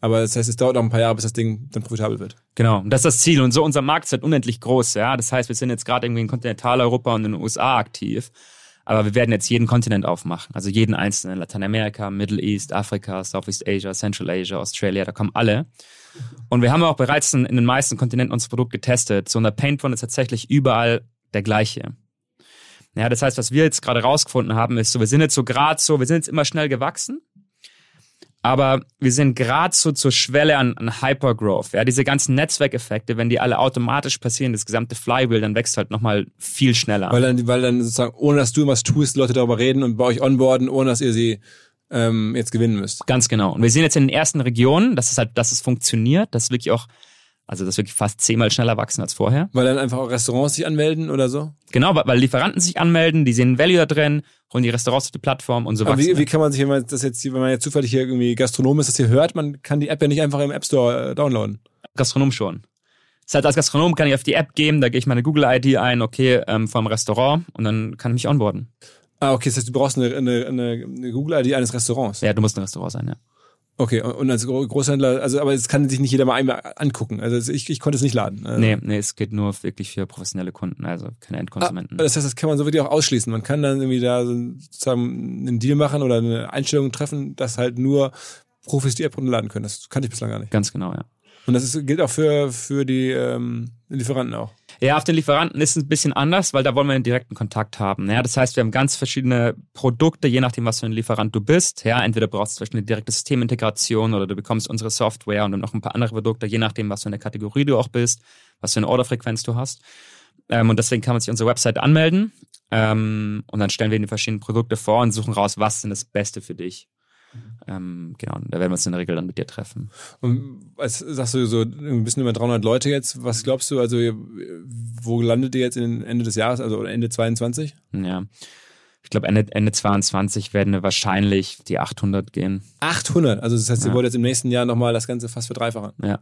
Aber das heißt, es dauert noch ein paar Jahre, bis das Ding dann profitabel wird. Genau, das ist das Ziel. Und so unser Markt ist halt unendlich groß. Ja, das heißt, wir sind jetzt gerade irgendwie in Kontinentaleuropa und in den USA aktiv. Aber wir werden jetzt jeden Kontinent aufmachen. Also jeden einzelnen. Lateinamerika, Middle East, Afrika, Southeast Asia, Central Asia, Australia, da kommen alle. Und wir haben auch bereits in, den meisten Kontinenten unser Produkt getestet. So, und der Painpoint ist tatsächlich überall der gleiche. Ja, das heißt, was wir jetzt gerade rausgefunden haben, ist so, wir sind jetzt so gerade so, wir sind jetzt immer schnell gewachsen, aber wir sind gerade so zur Schwelle an, an Hypergrowth. Ja, diese ganzen Netzwerkeffekte, wenn die alle automatisch passieren, das gesamte Flywheel, dann wächst halt nochmal viel schneller. Weil dann, weil dann sozusagen, ohne dass du was tust, Leute darüber reden und bei euch onboarden, ohne dass ihr sie ähm, jetzt gewinnen müsst. Ganz genau. Und wir sehen jetzt in den ersten Regionen, dass es halt, dass es funktioniert, dass wirklich auch, also das wirklich fast zehnmal schneller wachsen als vorher. Weil dann einfach auch Restaurants sich anmelden oder so? Genau, weil Lieferanten sich anmelden, die sehen Value da drin, holen die Restaurants auf die Plattform und so weiter. Wie, wie kann man sich, wenn man das jetzt, wenn man jetzt zufällig hier irgendwie Gastronom ist, das hier hört, man kann die App ja nicht einfach im App Store äh, downloaden. Gastronom schon. Das heißt, als Gastronom kann ich auf die App gehen, da gehe ich meine Google-ID ein, okay, ähm, vom Restaurant und dann kann ich mich onboarden. Ah, okay, das heißt, du brauchst eine, eine, eine Google-ID eines Restaurants. Ja, du musst ein Restaurant sein, ja. Okay, und als Großhändler, also aber es kann sich nicht jeder mal einmal angucken. Also ich, ich konnte es nicht laden. Also nee, nee, es geht nur wirklich für professionelle Kunden, also keine Endkonsumenten. Ah, das heißt, das kann man so wirklich auch ausschließen. Man kann dann irgendwie da sozusagen einen Deal machen oder eine Einstellung treffen, dass halt nur Profis die App runterladen können. Das kannte ich bislang gar nicht. Ganz genau, ja. Und das ist, gilt auch für, für die ähm, Lieferanten auch. Ja, auf den Lieferanten ist es ein bisschen anders, weil da wollen wir einen direkten Kontakt haben. Ja, das heißt, wir haben ganz verschiedene Produkte, je nachdem, was für ein Lieferant du bist. Ja, entweder brauchst du zum Beispiel eine direkte Systemintegration oder du bekommst unsere Software und dann noch ein paar andere Produkte, je nachdem, was für eine Kategorie du auch bist, was für eine Orderfrequenz du hast. Ähm, und deswegen kann man sich unsere Website anmelden ähm, und dann stellen wir die verschiedenen Produkte vor und suchen raus, was ist das Beste für dich. Ähm, genau, da werden wir uns in der Regel dann mit dir treffen. Und als sagst du so ein bisschen über 300 Leute jetzt, was glaubst du, also wo landet ihr jetzt in Ende des Jahres, also Ende 22? Ja, ich glaube Ende, Ende 22 werden wir wahrscheinlich die 800 gehen. 800? Also das heißt, ihr wollt jetzt im nächsten Jahr nochmal das Ganze fast verdreifachen? Ja.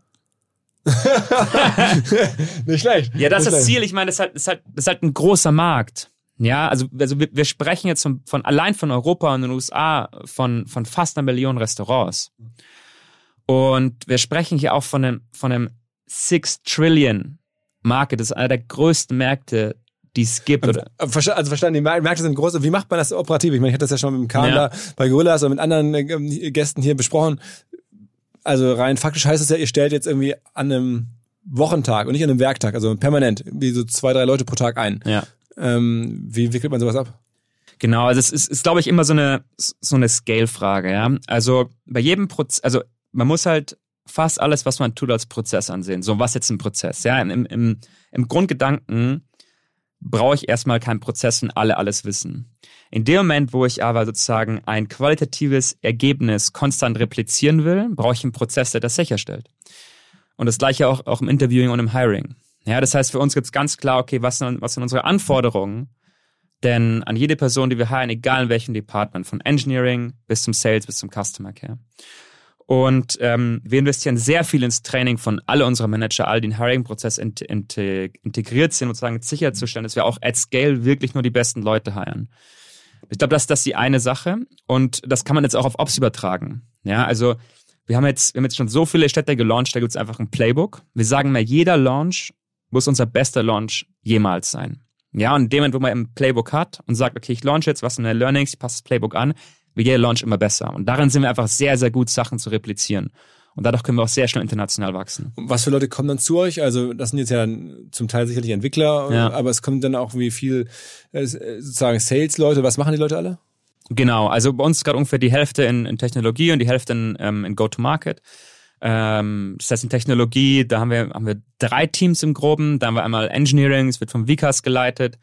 Nicht schlecht. Ja, das ist das Ziel. Ich meine, das ist halt, das ist halt, das ist halt ein großer Markt. Ja, also, also wir, wir sprechen jetzt von, von allein von Europa und den USA von, von fast einer Million Restaurants. Und wir sprechen hier auch von einem, von einem Six Trillion Market. Das ist einer der größten Märkte, die es gibt. Oder? Also verstanden, die Märkte sind groß. Wie macht man das operativ? Ich meine, ich hatte das ja schon mit dem Kahn ja. da bei Gorillas und mit anderen äh, Gästen hier besprochen. Also rein faktisch heißt es ja, ihr stellt jetzt irgendwie an einem Wochentag und nicht an einem Werktag, also permanent, wie so zwei, drei Leute pro Tag ein. Ja. Ähm, wie wickelt man sowas ab? Genau, also es ist, ist glaube ich, immer so eine, so eine Scale-Frage, ja. Also bei jedem Prozess, also man muss halt fast alles, was man tut, als Prozess ansehen. So, was jetzt ein Prozess? Ja, im, im, im Grundgedanken brauche ich erstmal keinen Prozess und alle alles wissen. In dem Moment, wo ich aber sozusagen ein qualitatives Ergebnis konstant replizieren will, brauche ich einen Prozess, der das sicherstellt. Und das gleiche auch, auch im Interviewing und im Hiring. Ja, das heißt, für uns gibt es ganz klar, okay, was sind, was sind unsere Anforderungen? Denn an jede Person, die wir heiren, egal in welchem Department, von Engineering bis zum Sales bis zum Customer Care. Und ähm, wir investieren sehr viel ins Training von alle unsere Manager, all den Hiring-Prozess int int integriert sind, sozusagen sicherzustellen, dass wir auch at scale wirklich nur die besten Leute heiren. Ich glaube, das, das ist die eine Sache. Und das kann man jetzt auch auf Ops übertragen. Ja, also wir haben jetzt, wir haben jetzt schon so viele Städte gelauncht, da gibt es einfach ein Playbook. Wir sagen mal, jeder Launch muss unser bester Launch jemals sein. Ja, und in dem Moment, wo man ein Playbook hat und sagt, okay, ich launch jetzt, was sind meine Learnings, ich passe das Playbook an, wird jeder Launch immer besser. Und darin sind wir einfach sehr, sehr gut, Sachen zu replizieren. Und dadurch können wir auch sehr schnell international wachsen. Und was für Leute kommen dann zu euch? Also das sind jetzt ja zum Teil sicherlich Entwickler, ja. aber es kommen dann auch wie viel äh, sozusagen Sales-Leute. Was machen die Leute alle? Genau, also bei uns ist gerade ungefähr die Hälfte in, in Technologie und die Hälfte in, ähm, in Go-to-Market. Ähm, das heißt in Technologie, da haben wir, haben wir drei Teams im Groben. Da haben wir einmal Engineering, es wird vom Vikas geleitet.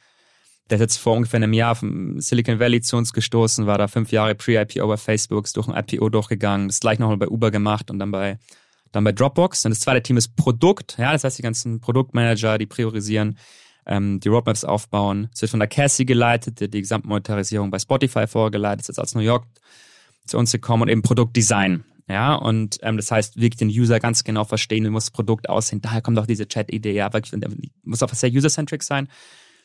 Der ist jetzt vor ungefähr einem Jahr vom Silicon Valley zu uns gestoßen, war da fünf Jahre Pre-IPO bei Facebook, ist durch ein IPO durchgegangen, das gleich nochmal bei Uber gemacht und dann bei, dann bei Dropbox. Und das zweite Team ist Produkt, ja, das heißt die ganzen Produktmanager, die priorisieren, ähm, die Roadmaps aufbauen. Es wird von der Cassie geleitet, die die Gesamtmonetarisierung bei Spotify vorgeleitet, ist jetzt aus New York zu uns gekommen und eben Produktdesign. Ja, und ähm, das heißt, wirklich den User ganz genau verstehen, wie muss das Produkt aussehen. Daher kommt auch diese Chat-Idee, ja, wirklich, muss auch sehr user-centric sein.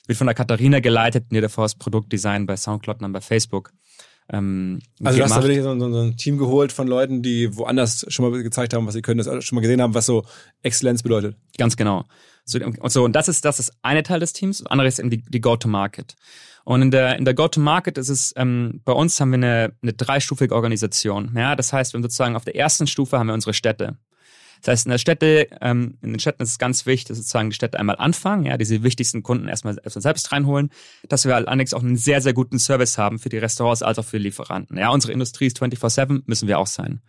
Wird von der Katharina geleitet, die davor das Produktdesign bei Soundcloud und dann bei Facebook. Ähm, also du hast da wirklich so, so, so, ein Team geholt von Leuten, die woanders schon mal gezeigt haben, was sie können, das schon mal gesehen haben, was so Exzellenz bedeutet. Ganz genau. So, und, so, und das ist das ist eine Teil des Teams, das andere ist eben die, die Go-to-Market. Und in der, in der Go-to-Market ist es, ähm, bei uns haben wir eine, eine dreistufige Organisation. Ja, das heißt, wir haben sozusagen auf der ersten Stufe haben wir unsere Städte. Das heißt, in der Städte, ähm, in den Städten ist es ganz wichtig, dass sozusagen die Städte einmal anfangen, ja, diese wichtigsten Kunden erstmal, erstmal selbst reinholen, dass wir allerdings auch einen sehr, sehr guten Service haben für die Restaurants als auch für die Lieferanten. Ja, unsere Industrie ist 24-7, müssen wir auch sein.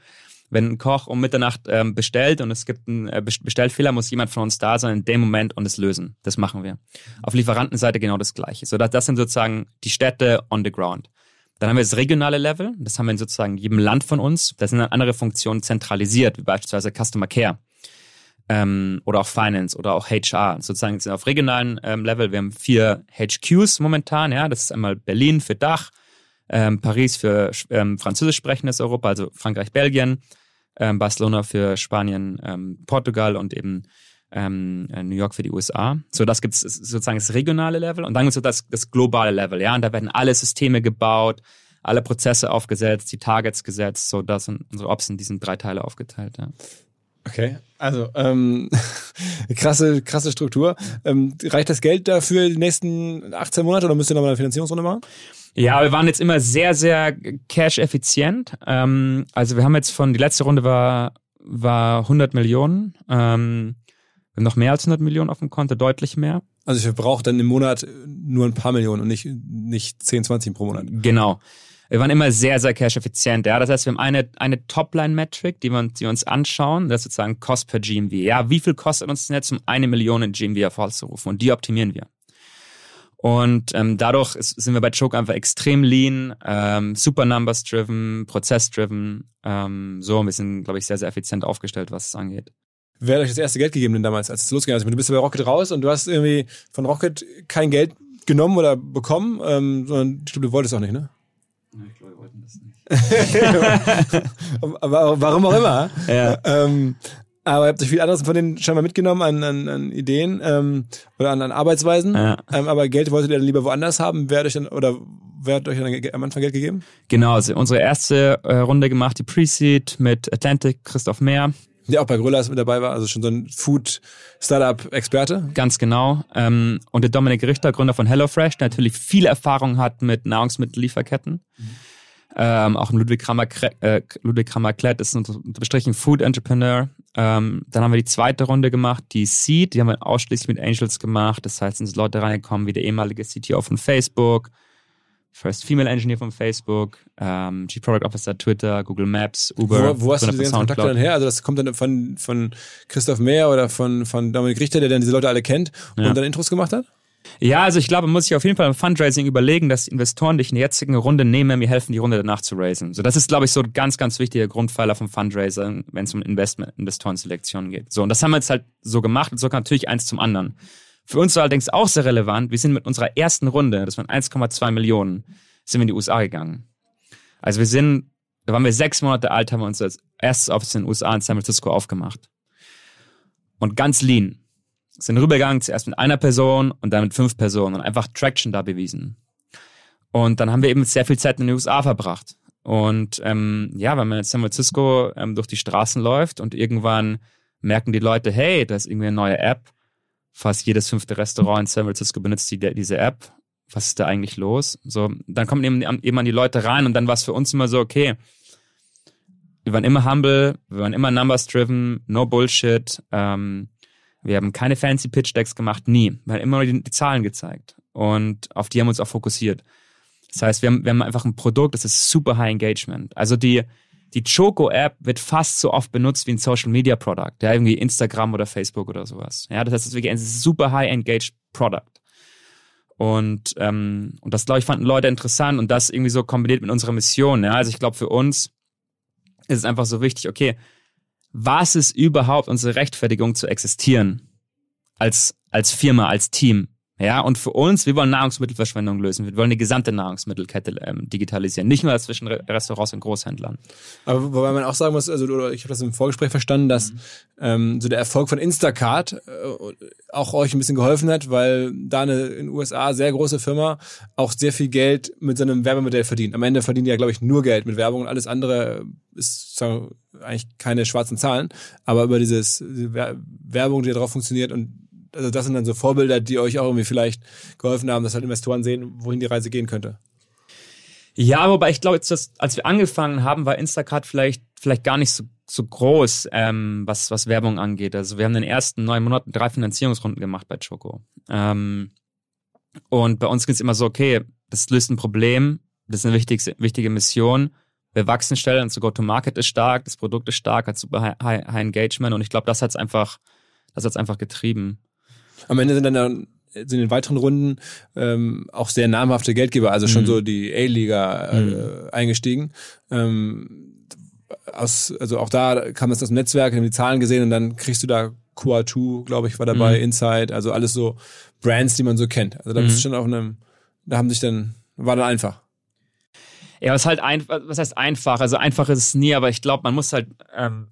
Wenn ein Koch um Mitternacht ähm, bestellt und es gibt einen äh, Bestellfehler, muss jemand von uns da sein in dem Moment und es lösen. Das machen wir. Auf Lieferantenseite genau das Gleiche. So, das, das sind sozusagen die Städte on the ground. Dann haben wir das regionale Level. Das haben wir in sozusagen jedem Land von uns. Da sind dann andere Funktionen zentralisiert, wie beispielsweise Customer Care ähm, oder auch Finance oder auch HR. Sozusagen sind auf regionalen ähm, Level. Wir haben vier HQs momentan. Ja, das ist einmal Berlin für Dach, ähm, Paris für ähm, französisch sprechendes Europa, also Frankreich, Belgien, ähm, Barcelona für Spanien, ähm, Portugal und eben ähm, äh, New York für die USA. So, das gibt es sozusagen das regionale Level und dann gibt es das, das globale Level, ja, und da werden alle Systeme gebaut, alle Prozesse aufgesetzt, die Targets gesetzt, so das sind unsere Ops in diesen drei Teile aufgeteilt, ja. Okay, also ähm, krasse, krasse Struktur. Ähm, reicht das Geld dafür die nächsten 18 Monate oder müsst ihr nochmal eine Finanzierungsrunde machen? Ja, wir waren jetzt immer sehr, sehr cash-effizient. Ähm, also wir haben jetzt von, die letzte Runde war, war 100 Millionen. Ähm, wir haben noch mehr als 100 Millionen auf dem Konto, deutlich mehr. Also ich verbrauche dann im Monat nur ein paar Millionen und nicht, nicht 10, 20 pro Monat. Genau. Wir waren immer sehr, sehr cash-effizient. Ja? Das heißt, wir haben eine, eine Topline-Metric, die, wir, die wir uns anschauen. Das ist sozusagen Cost per GMV. Ja, wie viel kostet uns denn jetzt, um eine Million in GMV hervorzurufen? Und die optimieren wir. Und ähm, dadurch ist, sind wir bei Choke einfach extrem lean, ähm, super numbers driven, prozess driven. Ähm, so, wir sind, glaube ich, sehr, sehr effizient aufgestellt, was es angeht. Wer hat euch das erste Geld gegeben denn damals, als es losging? Also du bist ja bei Rocket raus und du hast irgendwie von Rocket kein Geld genommen oder bekommen, ähm, sondern ich glaube, du wolltest auch nicht, ne? Ja, ich glaube, wir wollten das nicht. Aber warum auch immer. Ja. Ähm, aber ihr habt euch viel anderes von denen schon mal mitgenommen an, an, an Ideen ähm, oder an, an Arbeitsweisen. Ja. Ähm, aber Geld wolltet ihr dann lieber woanders haben? Wer hat euch dann, oder wer hat euch dann am Anfang Geld gegeben? Genau, also unsere erste äh, Runde gemacht, die Pre-Seed mit Atlantic, Christoph Mehr. Der auch bei Grillers mit dabei war, also schon so ein Food-Startup-Experte. Ganz genau. Ähm, und der Dominik Richter, Gründer von HelloFresh, der natürlich viel Erfahrung hat mit Nahrungsmittellieferketten. Mhm ähm, auch Ludwig Kramer, äh, Ludwig Kramer Klett ist unter, unterstrichen Food Entrepreneur. Ähm, dann haben wir die zweite Runde gemacht, die Seed, die haben wir ausschließlich mit Angels gemacht. Das heißt, sind Leute reingekommen wie der ehemalige CTO von Facebook, First Female Engineer von Facebook, ähm, Chief Product Officer Twitter, Google Maps, Uber. Wo, wo hast du diese ganzen Kontakte dann her? Also das kommt dann von, von Christoph Mehr oder von, von Dominik Richter, der dann diese Leute alle kennt und ja. dann Intros gemacht hat? Ja, also ich glaube, man muss sich auf jeden Fall im Fundraising überlegen, dass die Investoren dich in der jetzigen Runde nehmen, mir helfen, die Runde danach zu raisen. So, das ist, glaube ich, so ein ganz, ganz wichtiger Grundpfeiler vom Fundraiser, wenn es um Investment, Investorenselektion geht. So, und das haben wir jetzt halt so gemacht und so kam natürlich eins zum anderen. Für uns war allerdings auch sehr relevant, wir sind mit unserer ersten Runde, das waren 1,2 Millionen, sind wir in die USA gegangen. Also wir sind, da waren wir sechs Monate alt, haben wir uns als erstes Office in den USA in San Francisco aufgemacht. Und ganz lean sind rübergegangen, zuerst mit einer Person und dann mit fünf Personen und einfach Traction da bewiesen. Und dann haben wir eben sehr viel Zeit in den USA verbracht. Und ähm, ja, wenn man in San Francisco ähm, durch die Straßen läuft und irgendwann merken die Leute, hey, da ist irgendwie eine neue App. Fast jedes fünfte Restaurant in San Francisco benutzt die, diese App. Was ist da eigentlich los? So, dann kommen eben, eben an die Leute rein und dann war es für uns immer so, okay, wir waren immer humble, wir waren immer numbers driven, no bullshit. Ähm, wir haben keine fancy Pitch Decks gemacht, nie. Wir haben immer nur die, die, Zahlen gezeigt. Und auf die haben wir uns auch fokussiert. Das heißt, wir haben, wir haben einfach ein Produkt, das ist super high engagement. Also die, die Choco-App wird fast so oft benutzt wie ein Social Media Product, ja, irgendwie Instagram oder Facebook oder sowas. Ja, das heißt, es ist wirklich ein super high engaged Product. Und, ähm, und das, glaube ich, fanden Leute interessant und das irgendwie so kombiniert mit unserer Mission. Ja? Also ich glaube, für uns ist es einfach so wichtig, okay, was ist überhaupt unsere Rechtfertigung zu existieren als, als Firma, als Team? Ja, und für uns, wir wollen Nahrungsmittelverschwendung lösen. Wir wollen die gesamte Nahrungsmittelkette ähm, digitalisieren, nicht nur zwischen Restaurants und Großhändlern. Aber wobei man auch sagen muss, also ich habe das im Vorgespräch verstanden, dass mhm. ähm, so der Erfolg von Instacart äh, auch euch ein bisschen geholfen hat, weil da eine in den USA sehr große Firma auch sehr viel Geld mit so einem Werbemodell verdient. Am Ende verdienen die ja, glaube ich, nur Geld mit Werbung und alles andere ist sagen, eigentlich keine schwarzen Zahlen. Aber über dieses diese Werbung, die darauf funktioniert und also das sind dann so Vorbilder, die euch auch irgendwie vielleicht geholfen haben, dass halt Investoren sehen, wohin die Reise gehen könnte. Ja, wobei ich glaube, als wir angefangen haben, war Instacart vielleicht, vielleicht gar nicht so, so groß, ähm, was, was Werbung angeht. Also wir haben in den ersten neun Monaten drei Finanzierungsrunden gemacht bei Choco. Ähm, und bei uns ging es immer so, okay, das löst ein Problem, das ist eine wichtige, wichtige Mission. Wir wachsen schnell, unser Go-to-Market ist stark, das Produkt ist stark, hat super high, high Engagement und ich glaube, das hat's einfach, einfach getrieben. Am Ende sind dann sind in den weiteren Runden ähm, auch sehr namhafte Geldgeber, also schon mhm. so die A-Liga äh, mhm. eingestiegen. Ähm, aus, also auch da kam es das Netzwerk, haben die Zahlen gesehen und dann kriegst du da QA2, glaube ich, war dabei, mhm. Inside, also alles so Brands, die man so kennt. Also da bist du mhm. schon auf einem, da haben sich dann, war dann einfach. Ja, was halt einfach, was heißt einfach? Also einfach ist es nie, aber ich glaube, man muss halt ähm,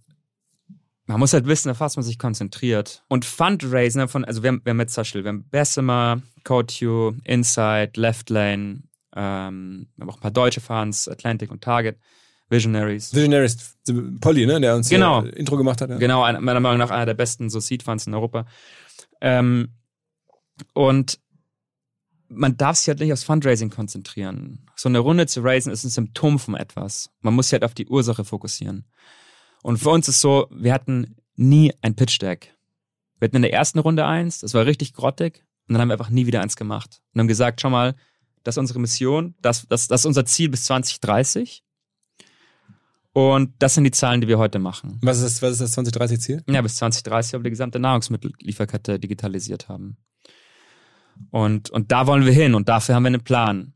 man muss halt wissen, auf was man sich konzentriert. Und Fundraising von, also wir haben, wir haben jetzt zum Beispiel, wir haben Bessemer, CodeU, Insight, Left Lane, ähm, wir haben auch ein paar deutsche Funds, Atlantic und Target, Visionaries. Visionaries, Polly, ne, der uns genau. Intro gemacht hat. Ja. Genau, meiner Meinung nach einer der besten so Seed Funds in Europa. Ähm, und man darf sich halt nicht aufs Fundraising konzentrieren. So eine Runde zu raisen ist ein Symptom von etwas. Man muss sich halt auf die Ursache fokussieren. Und für uns ist so, wir hatten nie ein Pitch Deck. Wir hatten in der ersten Runde eins, das war richtig grottig, und dann haben wir einfach nie wieder eins gemacht. Und haben gesagt, schau mal, das ist unsere Mission, das, das, das ist unser Ziel bis 2030. Und das sind die Zahlen, die wir heute machen. Was ist das, was ist das 2030-Ziel? Ja, bis 2030 haben wir die gesamte Nahrungsmittellieferkette digitalisiert haben. Und, und da wollen wir hin und dafür haben wir einen Plan.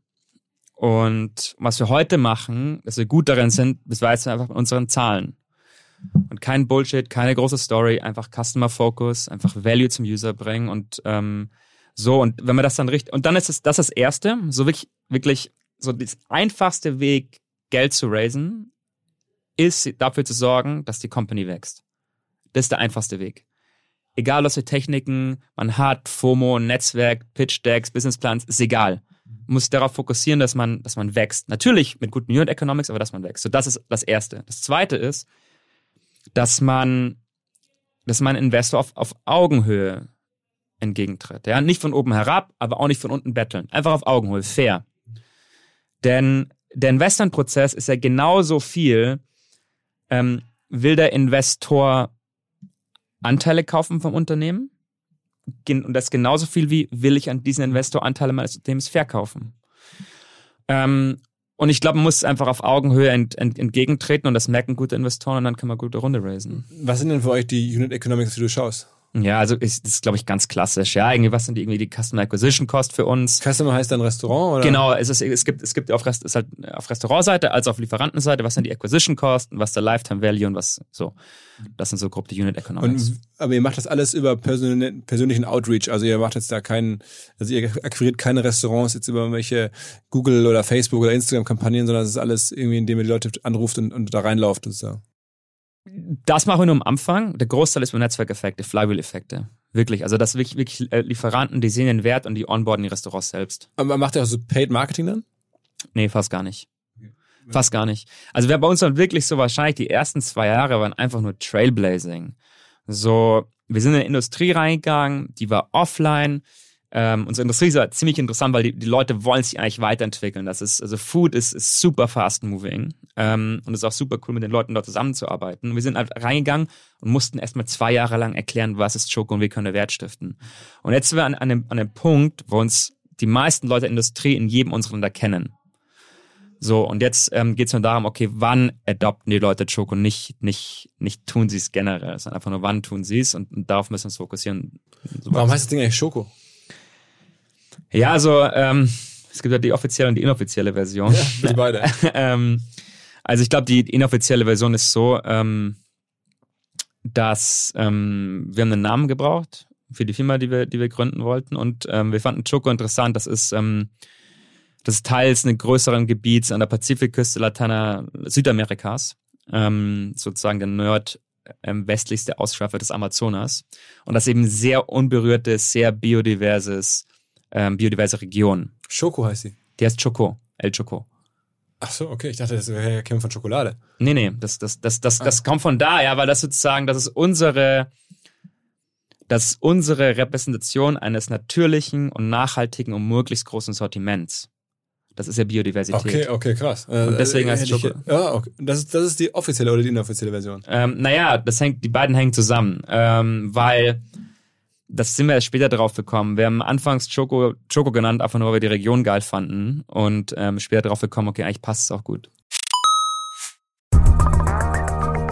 Und was wir heute machen, dass wir gut darin sind, beweisen wir einfach mit unseren Zahlen. Und kein Bullshit, keine große Story, einfach Customer Focus, einfach Value zum User bringen und ähm, so. Und wenn man das dann richtig, und dann ist es das das Erste, so wirklich, wirklich, so das einfachste Weg, Geld zu raisen, ist dafür zu sorgen, dass die Company wächst. Das ist der einfachste Weg. Egal, was für Techniken man hat, FOMO, Netzwerk, Pitch Decks, Businessplans, ist egal. Man muss darauf fokussieren, dass man, dass man wächst. Natürlich mit guten Unit Economics, aber dass man wächst. So, das ist das Erste. Das Zweite ist, dass man, dass man Investor auf, auf Augenhöhe entgegentritt. Ja, nicht von oben herab, aber auch nicht von unten betteln. Einfach auf Augenhöhe, fair. Denn der Investmentprozess ist ja genauso viel, ähm, will der Investor Anteile kaufen vom Unternehmen? Und das ist genauso viel wie, will ich an diesen Investor Anteile meines Unternehmens verkaufen? Ähm, und ich glaube, man muss einfach auf Augenhöhe ent, ent, entgegentreten und das merken gute Investoren und dann kann man gute Runde raisen. Was sind denn für euch die Unit Economics, die du schaust? Ja, also ist, das ist, glaube ich, ganz klassisch. Ja, irgendwie, was sind die, irgendwie die Customer Acquisition Cost für uns? Customer heißt dann Restaurant, oder? Genau, es, ist, es gibt, es gibt auf, Rest, ist halt auf Restaurantseite als auf Lieferantenseite, was sind die Acquisition Costs, was der Lifetime Value und was so. Das sind so grob die Unit Economics. Und, aber ihr macht das alles über persön persönlichen Outreach. Also ihr macht jetzt da keinen, also ihr akquiriert keine Restaurants jetzt über welche Google oder Facebook oder Instagram Kampagnen, sondern es ist alles irgendwie, indem ihr die Leute anruft und, und da reinlauft und so. Das machen wir nur am Anfang. Der Großteil ist über Netzwerkeffekte, Flywheel-Effekte. Wirklich. Also das wirklich, wirklich äh, Lieferanten, die sehen den Wert und die onboarden die Restaurants selbst. Aber macht ihr auch so Paid Marketing dann? Nee, fast gar nicht. Fast gar nicht. Also wer bei uns dann wirklich so wahrscheinlich die ersten zwei Jahre waren einfach nur Trailblazing. So, wir sind in die Industrie reingegangen, die war offline. Ähm, unsere Industrie ist ja ziemlich interessant, weil die, die Leute wollen sich eigentlich weiterentwickeln. Das ist, also Food ist, ist super fast moving. Ähm, und es ist auch super cool, mit den Leuten dort zusammenzuarbeiten. Und wir sind halt reingegangen und mussten erstmal zwei Jahre lang erklären, was ist Choco und wie können wir Wert stiften. Und jetzt sind wir an, an, dem, an dem Punkt, wo uns die meisten Leute der Industrie in jedem unserer Länder kennen. So, und jetzt ähm, geht es nur darum, okay, wann adopten die Leute Choco? Nicht, nicht, nicht tun sie es generell, sondern einfach nur, wann tun sie es und, und, darauf müssen wir uns fokussieren. So Warum heißt das Ding eigentlich Schoko? Ja, also ähm, es gibt ja die offizielle und die inoffizielle Version. Ja, bitte beide. ähm, also ich glaube, die inoffizielle Version ist so, ähm, dass ähm, wir haben einen Namen gebraucht für die Firma, die wir, die wir gründen wollten. Und ähm, wir fanden Choco interessant. Das ist, ähm, das ist teils eines größeren Gebiets an der Pazifikküste Lateiner Südamerikas, ähm, sozusagen der nordwestlichste ähm, Ausschaffer des Amazonas. Und das eben sehr unberührtes, sehr biodiverses ähm, biodiverse Region. Schoko heißt sie. Die heißt Choco, El Choco. Ach so, okay. Ich dachte, das käme von Schokolade. Nee, nee, das, das, das, das, ah. das kommt von da, ja, weil das sozusagen, das ist unsere, das ist unsere Repräsentation eines natürlichen und nachhaltigen und möglichst großen Sortiments. Das ist ja Biodiversität. Okay, okay, krass. Und deswegen heißt es. Ja, okay. Das ist, das ist die offizielle oder die inoffizielle Version? Ähm, naja, das hängt, die beiden hängen zusammen. Ähm, weil das sind wir erst später drauf gekommen. Wir haben anfangs Choco, Choco genannt, einfach nur, weil wir die Region geil fanden und ähm, später drauf gekommen, okay, eigentlich passt es auch gut.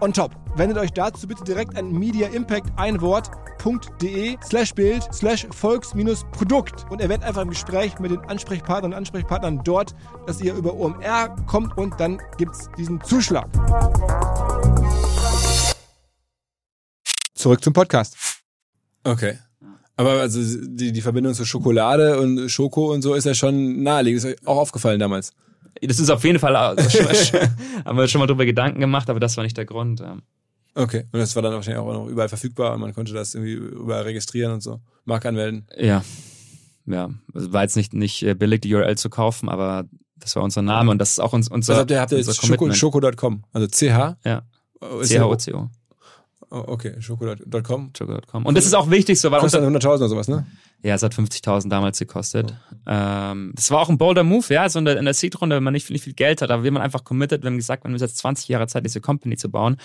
on top. Wendet euch dazu bitte direkt an Media Impact ein Wort www.de slash Bild slash Volks-Produkt und erwähnt einfach im Gespräch mit den Ansprechpartnern und Ansprechpartnern dort, dass ihr über OMR kommt und dann gibt es diesen Zuschlag. Zurück zum Podcast. Okay. Aber also die, die Verbindung zu Schokolade und Schoko und so ist ja schon naheliegend. Ist euch auch aufgefallen damals. Das ist auf jeden Fall, haben wir schon mal drüber Gedanken gemacht, aber das war nicht der Grund. Okay. Und das war dann wahrscheinlich auch noch überall verfügbar und man konnte das irgendwie überall registrieren und so. Marke anmelden. Ja. Ja. Es war jetzt nicht, nicht äh, billig, die URL zu kaufen, aber das war unser Name und das ist auch uns, unser. Also habt ihr, habt ihr jetzt Schoko.com? Also CH? Ja. C-H-O-C-O. Oh, okay, Schoko.com. Schoko.com. Und das ist auch wichtig so, weil. Kostet dann 100.000 oder sowas, ne? Ja, es hat 50.000 damals gekostet. Oh. Ähm, das war auch ein bolder Move, ja, so in der, in der Seed-Runde, wenn man nicht, nicht viel Geld hat, aber wir haben einfach committed, wir haben gesagt, wir haben jetzt 20 Jahre Zeit, diese Company zu bauen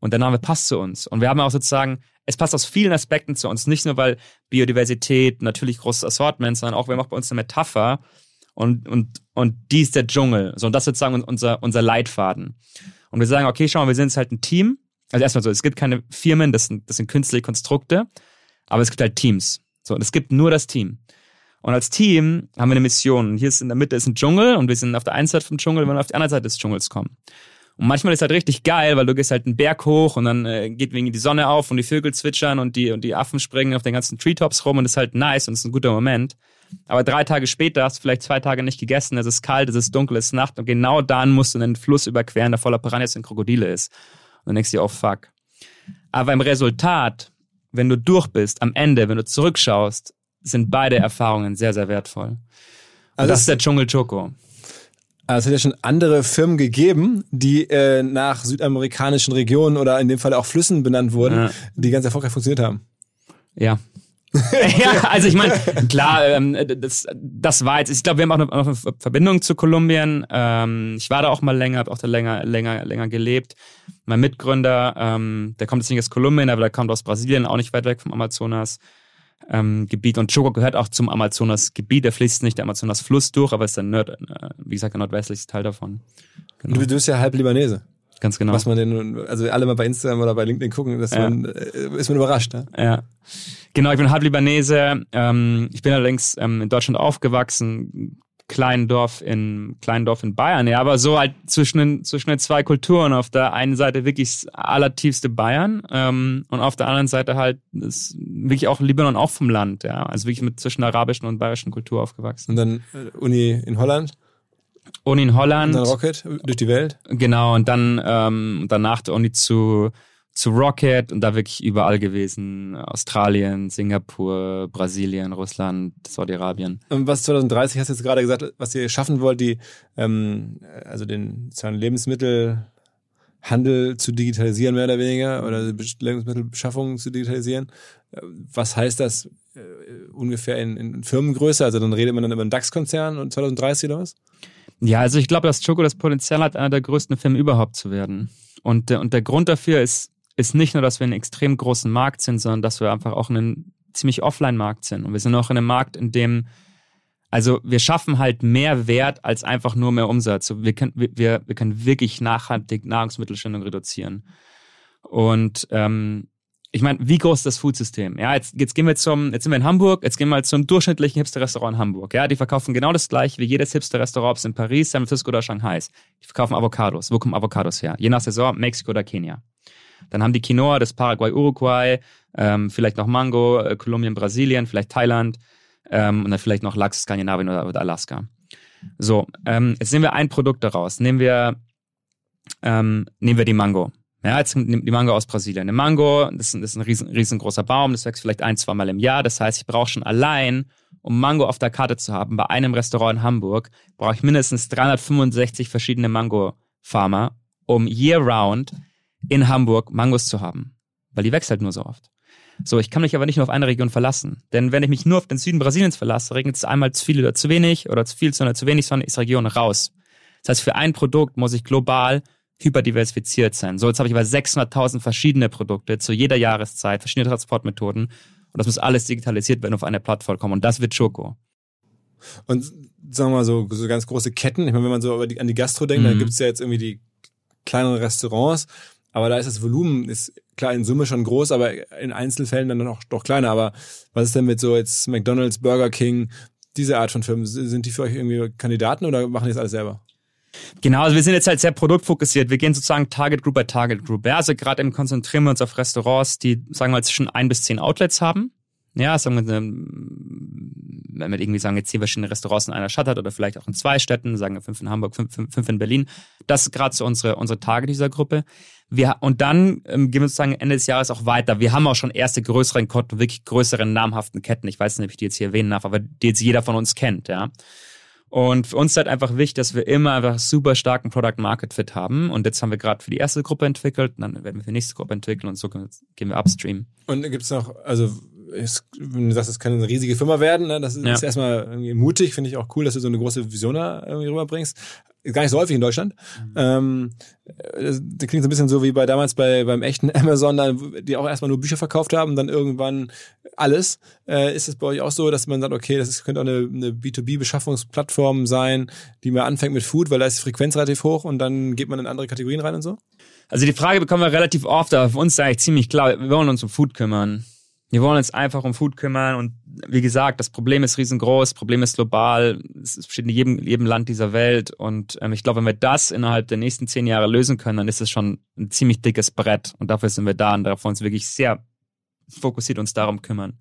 und der Name passt zu uns. Und wir haben auch sozusagen, es passt aus vielen Aspekten zu uns. Nicht nur, weil Biodiversität, natürlich großes Assortment, sondern auch, wir haben auch bei uns eine Metapher. Und, und, und die ist der Dschungel. So, und das ist sozusagen unser, unser Leitfaden. Und wir sagen, okay, schau mal, wir sind jetzt halt ein Team. Also erstmal so, es gibt keine Firmen, das sind, das sind künstliche Konstrukte, aber es gibt halt Teams. So, und es gibt nur das Team. Und als Team haben wir eine Mission. Hier ist in der Mitte ist ein Dschungel und wir sind auf der einen Seite vom Dschungel, wir auf die andere Seite des Dschungels kommen. Und manchmal ist halt richtig geil, weil du gehst halt einen Berg hoch und dann äh, geht wegen die Sonne auf und die Vögel zwitschern und die, und die Affen springen auf den ganzen Treetops rum und ist halt nice und es ist ein guter Moment. Aber drei Tage später hast du vielleicht zwei Tage nicht gegessen, es ist kalt, es ist dunkel, es ist Nacht und genau dann musst du einen Fluss überqueren, der voller Piranhas und Krokodile ist. Und denkst dir, oh fuck. Aber im Resultat, wenn du durch bist, am Ende, wenn du zurückschaust, sind beide Erfahrungen sehr, sehr wertvoll. Also das es- ist der Dschungel Choco. Also es hat ja schon andere Firmen gegeben, die äh, nach südamerikanischen Regionen oder in dem Fall auch Flüssen benannt wurden, Ja. die ganz erfolgreich funktioniert haben. Ja. ja, also ich meine, klar, ähm, das, das war jetzt, ich glaube, wir haben auch noch, eine Verbindung zu Kolumbien. Ähm, ich war da auch mal länger, habe auch da länger, länger, länger gelebt. Mein Mitgründer, ähm, der kommt jetzt nicht aus Kolumbien, aber der kommt aus Brasilien, auch nicht weit weg vom Amazonas. Ähm, Gebiet und Choco gehört auch zum Amazonas-Gebiet. Der fließt nicht der Amazonas-Fluss durch, aber ist der Nord, äh, wie gesagt, der nordwestlichste Teil davon. Und du, du bist ja halb Libanese. Ganz genau. Was man denn, also alle mal bei Instagram oder bei LinkedIn gucken, dass Ja. man, äh, ist man überrascht. Ne? Ja. Genau, ich bin halb Libanese. Ähm, ich bin allerdings ähm, in Deutschland aufgewachsen, kleinen Dorf in kleinen Dorf in Bayern, ja, aber so halt zwischen den, zwischen den zwei Kulturen. Auf der einen Seite wirklich das allertiefste Bayern ähm, und auf der anderen Seite halt ist wirklich auch Libanon auch vom Land, ja. Also wirklich mit zwischen der arabischen und bayerischen Kultur aufgewachsen. Und dann äh, Uni in Holland, Uni in und Holland. dann Rocket durch die Welt. Genau, und dann ähm, danach der Uni zu, zu Rocket und da wirklich überall gewesen. Australien, Singapur, Brasilien, Russland, Saudi-Arabien. Und was 2030 hast du jetzt gerade gesagt, was ihr schaffen wollt, die, ähm, also den sozusagen Lebensmittelhandel zu digitalisieren, mehr oder weniger, oder Lebensmittelbeschaffung zu digitalisieren. Äh, Was heißt das äh, ungefähr in, in Firmengröße? Also dann redet man dann über einen DAX-Konzern und 2030 oder was? Ja, also ich glaube, dass Choco das Potenzial hat, einer der größten Firmen überhaupt zu werden. Und, der- und der Grund dafür ist, ist nicht nur, dass wir einen extrem großen Markt sind, sondern dass wir einfach auch einen ziemlich Offline-Markt sind. Und wir sind auch in einem Markt, in dem, also wir schaffen halt mehr Wert als einfach nur mehr Umsatz. Wir können, wir, wir können wirklich nachhaltig Nahrungsmittelschindung reduzieren. Und ähm, ich meine, wie groß ist das Foodsystem? Ja, jetzt, jetzt gehen wir zum, jetzt sind wir in Hamburg, jetzt gehen wir mal zum durchschnittlichen Hipster-Restaurant in Hamburg. Ja, die verkaufen genau das gleiche wie jedes Hipster-Restaurant, ob es in Paris, San Francisco oder Shanghai ist. Die verkaufen Avocados. Wo kommen Avocados her? Je nach Saison, Mexiko oder Kenia. Dann haben die Quinoa, das Paraguay, Uruguay, ähm, vielleicht noch Mango, äh, Kolumbien, Brasilien, vielleicht Thailand ähm, und dann vielleicht noch Lachs, Skandinavien oder, oder Alaska. So, ähm, jetzt nehmen wir ein Produkt daraus. Nehmen wir, ähm, nehmen wir die Mango. Ja, jetzt die Mango aus Brasilien. Eine Mango, das ist, ein- das ist ein riesen, riesengroßer Baum, das wächst vielleicht ein, zwei Mal im Jahr. Das heißt, ich brauche schon allein, um Mango auf der Karte zu haben, bei einem Restaurant in Hamburg, brauche ich mindestens 365 verschiedene Mango-Farmer, um year-round in Hamburg Mangos zu haben. Weil die wächst halt nur so oft. So, ich kann mich aber nicht nur auf eine Region verlassen. Denn wenn ich mich nur auf den Süden Brasiliens verlasse, regnet es einmal zu viel oder zu wenig oder zu viel Sonne, zu wenig Sonne, ist Region raus. Das heißt, für ein Produkt muss ich global hyperdiversifiziert sein. So, jetzt habe ich aber 600.000 verschiedene Produkte zu jeder Jahreszeit, verschiedene Transportmethoden. Und das muss alles digitalisiert werden auf eine Plattform kommen. Und das wird Choco. Und sagen wir mal so, so ganz große Ketten. Ich meine, wenn man so die, an die Gastro denkt, dann Mhm. gibt's ja jetzt irgendwie die kleineren Restaurants. Aber da ist das Volumen, ist klar in Summe schon groß, aber in Einzelfällen dann noch doch kleiner. Aber was ist denn mit so jetzt McDonalds, Burger King, diese Art von Firmen? Sind die für euch irgendwie Kandidaten oder machen die das alles selber? Genau, also wir sind jetzt halt sehr produktfokussiert. Wir gehen sozusagen Target Group bei Target Group. Ja, also gerade eben konzentrieren wir uns auf Restaurants, die, sagen wir mal, zwischen ein bis zehn Outlets haben. Ja, sagen wir, ähm, wenn wir irgendwie sagen, jetzt zehn verschiedene Restaurants in einer Stadt hat oder vielleicht auch in zwei Städten, sagen wir fünf in Hamburg, fünf, fünf, in Berlin. Das ist gerade so unsere, unsere Target dieser Gruppe. Wir, und dann ähm, gehen wir sozusagen Ende des Jahres auch weiter. Wir haben auch schon erste größeren Kunden, wirklich größeren namhaften Ketten. Ich weiß nicht, ob ich die jetzt hier erwähnen darf, aber die jetzt jeder von uns kennt, ja. Und für uns ist halt einfach wichtig, dass wir immer einfach super starken Product Market Fit haben. Und jetzt haben wir gerade für die erste Gruppe entwickelt, und dann werden wir für die nächste Gruppe entwickeln und so gehen wir upstream. Und gibt's noch, also es, wenn du sagst, es kann eine riesige Firma werden, ne? das ist, Ja. ist erstmal irgendwie mutig, finde ich auch cool, dass du so eine große Vision da irgendwie rüberbringst. Ist gar nicht so häufig in Deutschland. Ähm, das, das klingt so ein bisschen so wie bei damals bei beim echten Amazon, da, die auch erstmal nur Bücher verkauft haben, dann irgendwann alles. Äh, ist es bei euch auch so, dass man sagt, okay, das ist, könnte auch eine, eine B2B-Beschaffungsplattform sein, die mal anfängt mit Food, weil da ist die Frequenz relativ hoch und dann geht man in andere Kategorien rein und so? Also die Frage bekommen wir relativ oft, aber für uns ist eigentlich ziemlich klar, wir wollen uns um Food kümmern. Wir wollen uns einfach um Food kümmern und wie gesagt, das Problem ist riesengroß, das Problem ist global, es besteht in jedem, jedem Land dieser Welt und ähm, ich glaube, wenn wir das innerhalb der nächsten zehn Jahre lösen können, dann ist es schon ein ziemlich dickes Brett und dafür sind wir da und darauf wollen wir uns wirklich sehr fokussiert uns darum kümmern.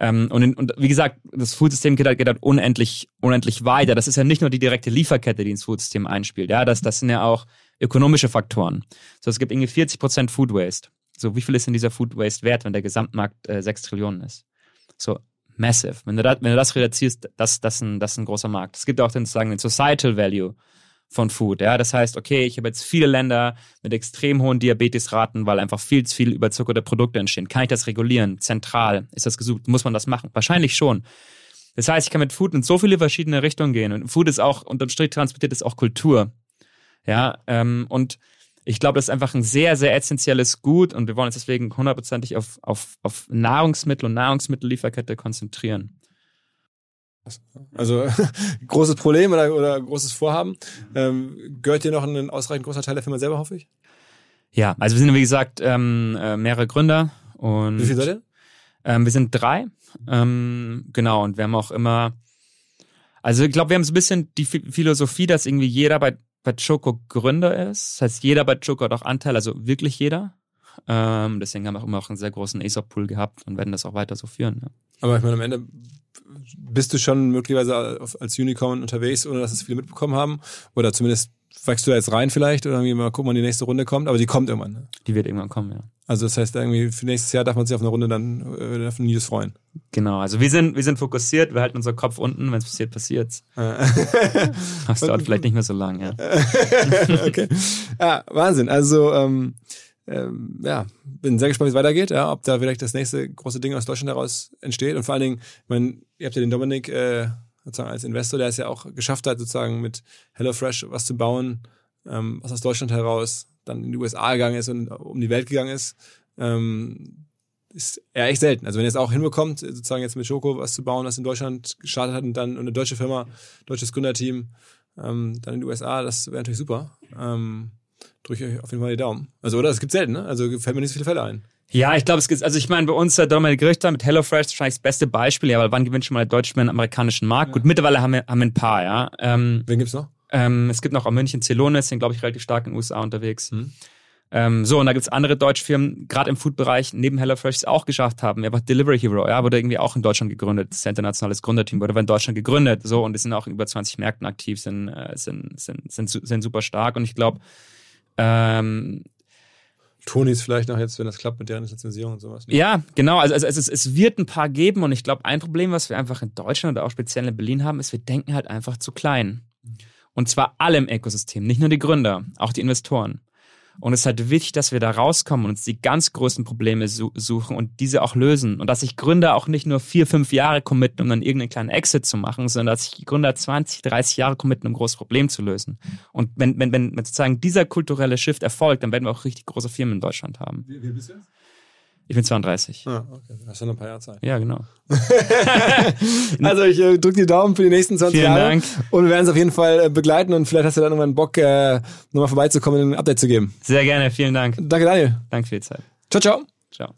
Ähm, und, in, und wie gesagt, das Foodsystem geht halt, geht halt unendlich, unendlich weiter. Das ist ja nicht nur die direkte Lieferkette, die ins Foodsystem einspielt. Ja, das, das sind ja auch ökonomische Faktoren. So, es gibt irgendwie 40 Prozent Food Waste. So, wie viel ist denn dieser Food Waste wert, wenn der Gesamtmarkt äh, 6 Trillionen ist? So, massive. Wenn du, da, wenn du das reduzierst, das, das, ist ein, das ist ein großer Markt. Es gibt auch den, sagen, den Societal Value von Food. Ja, das heißt, okay, ich habe jetzt viele Länder mit extrem hohen Diabetesraten, weil einfach viel zu viel überzuckerte Produkte entstehen. Kann ich das regulieren? Zentral? Ist das gesucht? Muss man das machen? Wahrscheinlich schon. Das heißt, ich kann mit Food in so viele verschiedene Richtungen gehen. Und Food ist auch, unterm Strich transportiert, ist auch Kultur. Ja, ähm, und ich glaube, das ist einfach ein sehr, sehr essentielles Gut und wir wollen uns deswegen hundertprozentig auf, auf, auf Nahrungsmittel und Nahrungsmittellieferkette konzentrieren. Also großes Problem oder, oder großes Vorhaben. Ähm, gehört dir noch ein ausreichend großer Teil der Firma selber, hoffe ich? Ja, also wir sind wie gesagt ähm, äh, mehrere Gründer und Wie viel seid ihr? ähm, wir sind drei. Ähm, genau, und wir haben auch immer, also ich glaube, wir haben so ein bisschen die Phi- Philosophie, dass irgendwie jeder bei, bei Choco Gründer ist. Das heißt, jeder bei Choco hat auch Anteil, also wirklich jeder. Ähm, deswegen haben wir auch immer auch einen sehr großen ASOP-Pool gehabt und werden das auch weiter so führen. Ja. Aber ich meine, am Ende bist du schon möglicherweise als Unicorn unterwegs, ohne dass es viele mitbekommen haben. Oder zumindest wächst du da jetzt rein vielleicht oder irgendwie mal gucken, wann die nächste Runde kommt. Aber die kommt irgendwann. Ne? Die wird irgendwann kommen, ja. Also das heißt, irgendwie für nächstes Jahr darf man sich auf eine Runde dann äh, auf News freuen. Genau, also wir sind, wir sind fokussiert, wir halten unseren Kopf unten, wenn es passiert, passiert's. Das dauert vielleicht nicht mehr so lang, ja. okay. Ja, Wahnsinn. Also, ähm, ähm, ja, bin sehr gespannt, wie es weitergeht, ja, ob da vielleicht das nächste große Ding aus Deutschland heraus entsteht. Und vor allen Dingen, ich meine, ihr habt ja den Dominik äh, sozusagen als Investor, der es ja auch geschafft hat, sozusagen mit HelloFresh was zu bauen, ähm, was aus Deutschland heraus dann in die USA gegangen ist und um die Welt gegangen ist. Ähm, ist eher echt selten. Also wenn ihr es auch hinbekommt, sozusagen jetzt mit Schoko was zu bauen, was in Deutschland gestartet hat und dann eine deutsche Firma, deutsches Gründerteam, ähm, dann in die USA, das wäre natürlich super. Ähm, drücke ich euch auf jeden Fall die Daumen. Also, oder? Es gibt selten, ne? Also fällt mir nicht so viele Fälle ein. Ja, ich glaube, es gibt, also ich meine, bei uns der Dominik Richter mit HelloFresh ist wahrscheinlich das beste Beispiel, ja, weil wann gewinnt schon mal der Deutsche mit dem amerikanischen Markt? Gut, mittlerweile haben wir, haben wir ein paar, ja. Ähm, Wen gibt's noch? Ähm, es gibt noch auch München, Celonis, sind, glaube ich, relativ stark in den USA unterwegs. Mhm. Ähm, so, und da gibt's andere deutsche Firmen, gerade im Food-Bereich, neben HelloFresh, die es auch geschafft haben. Einfach Delivery Hero, ja, wurde irgendwie auch in Deutschland gegründet. Das ist ein internationales Gründerteam, wurde aber in Deutschland gegründet. So, und die sind auch in über 20 Märkten aktiv, sind, äh, sind, sind, sind, sind super stark. Und ich glaube, ähm, Tonis vielleicht noch jetzt, wenn das klappt mit deren Lizenzierung und sowas. Ja, genau. Also, also es, ist, es wird ein paar geben und ich glaube, ein Problem, was wir einfach in Deutschland oder auch speziell in Berlin haben, ist, wir denken halt einfach zu klein. Und zwar alle im Ökosystem, nicht nur die Gründer, auch die Investoren. Und es ist halt wichtig, dass wir da rauskommen und uns die ganz größten Probleme su suchen und diese auch lösen. Und dass sich Gründer auch nicht nur vier, fünf Jahre committen, um dann irgendeinen kleinen Exit zu machen, sondern dass sich Gründer 20, 30 Jahre committen, um ein großes Problem zu lösen. Und wenn, wenn, wenn wenn sozusagen dieser kulturelle Shift erfolgt, dann werden wir auch richtig große Firmen in Deutschland haben. Wie, wie bist du jetzt? Ich bin 32. Ah, okay. Hast du noch ein paar Jahre Zeit. Ja, genau. Also ich äh, drücke die Daumen für die nächsten 20 Vielen Jahre. Dank. Und wir werden es auf jeden Fall äh, begleiten und vielleicht hast du dann irgendwann Bock, äh, nochmal vorbeizukommen und ein Update zu geben. Sehr gerne, vielen Dank. Danke, Daniel. Danke für die Zeit. Ciao, ciao. Ciao.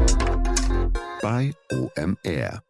bei OMR.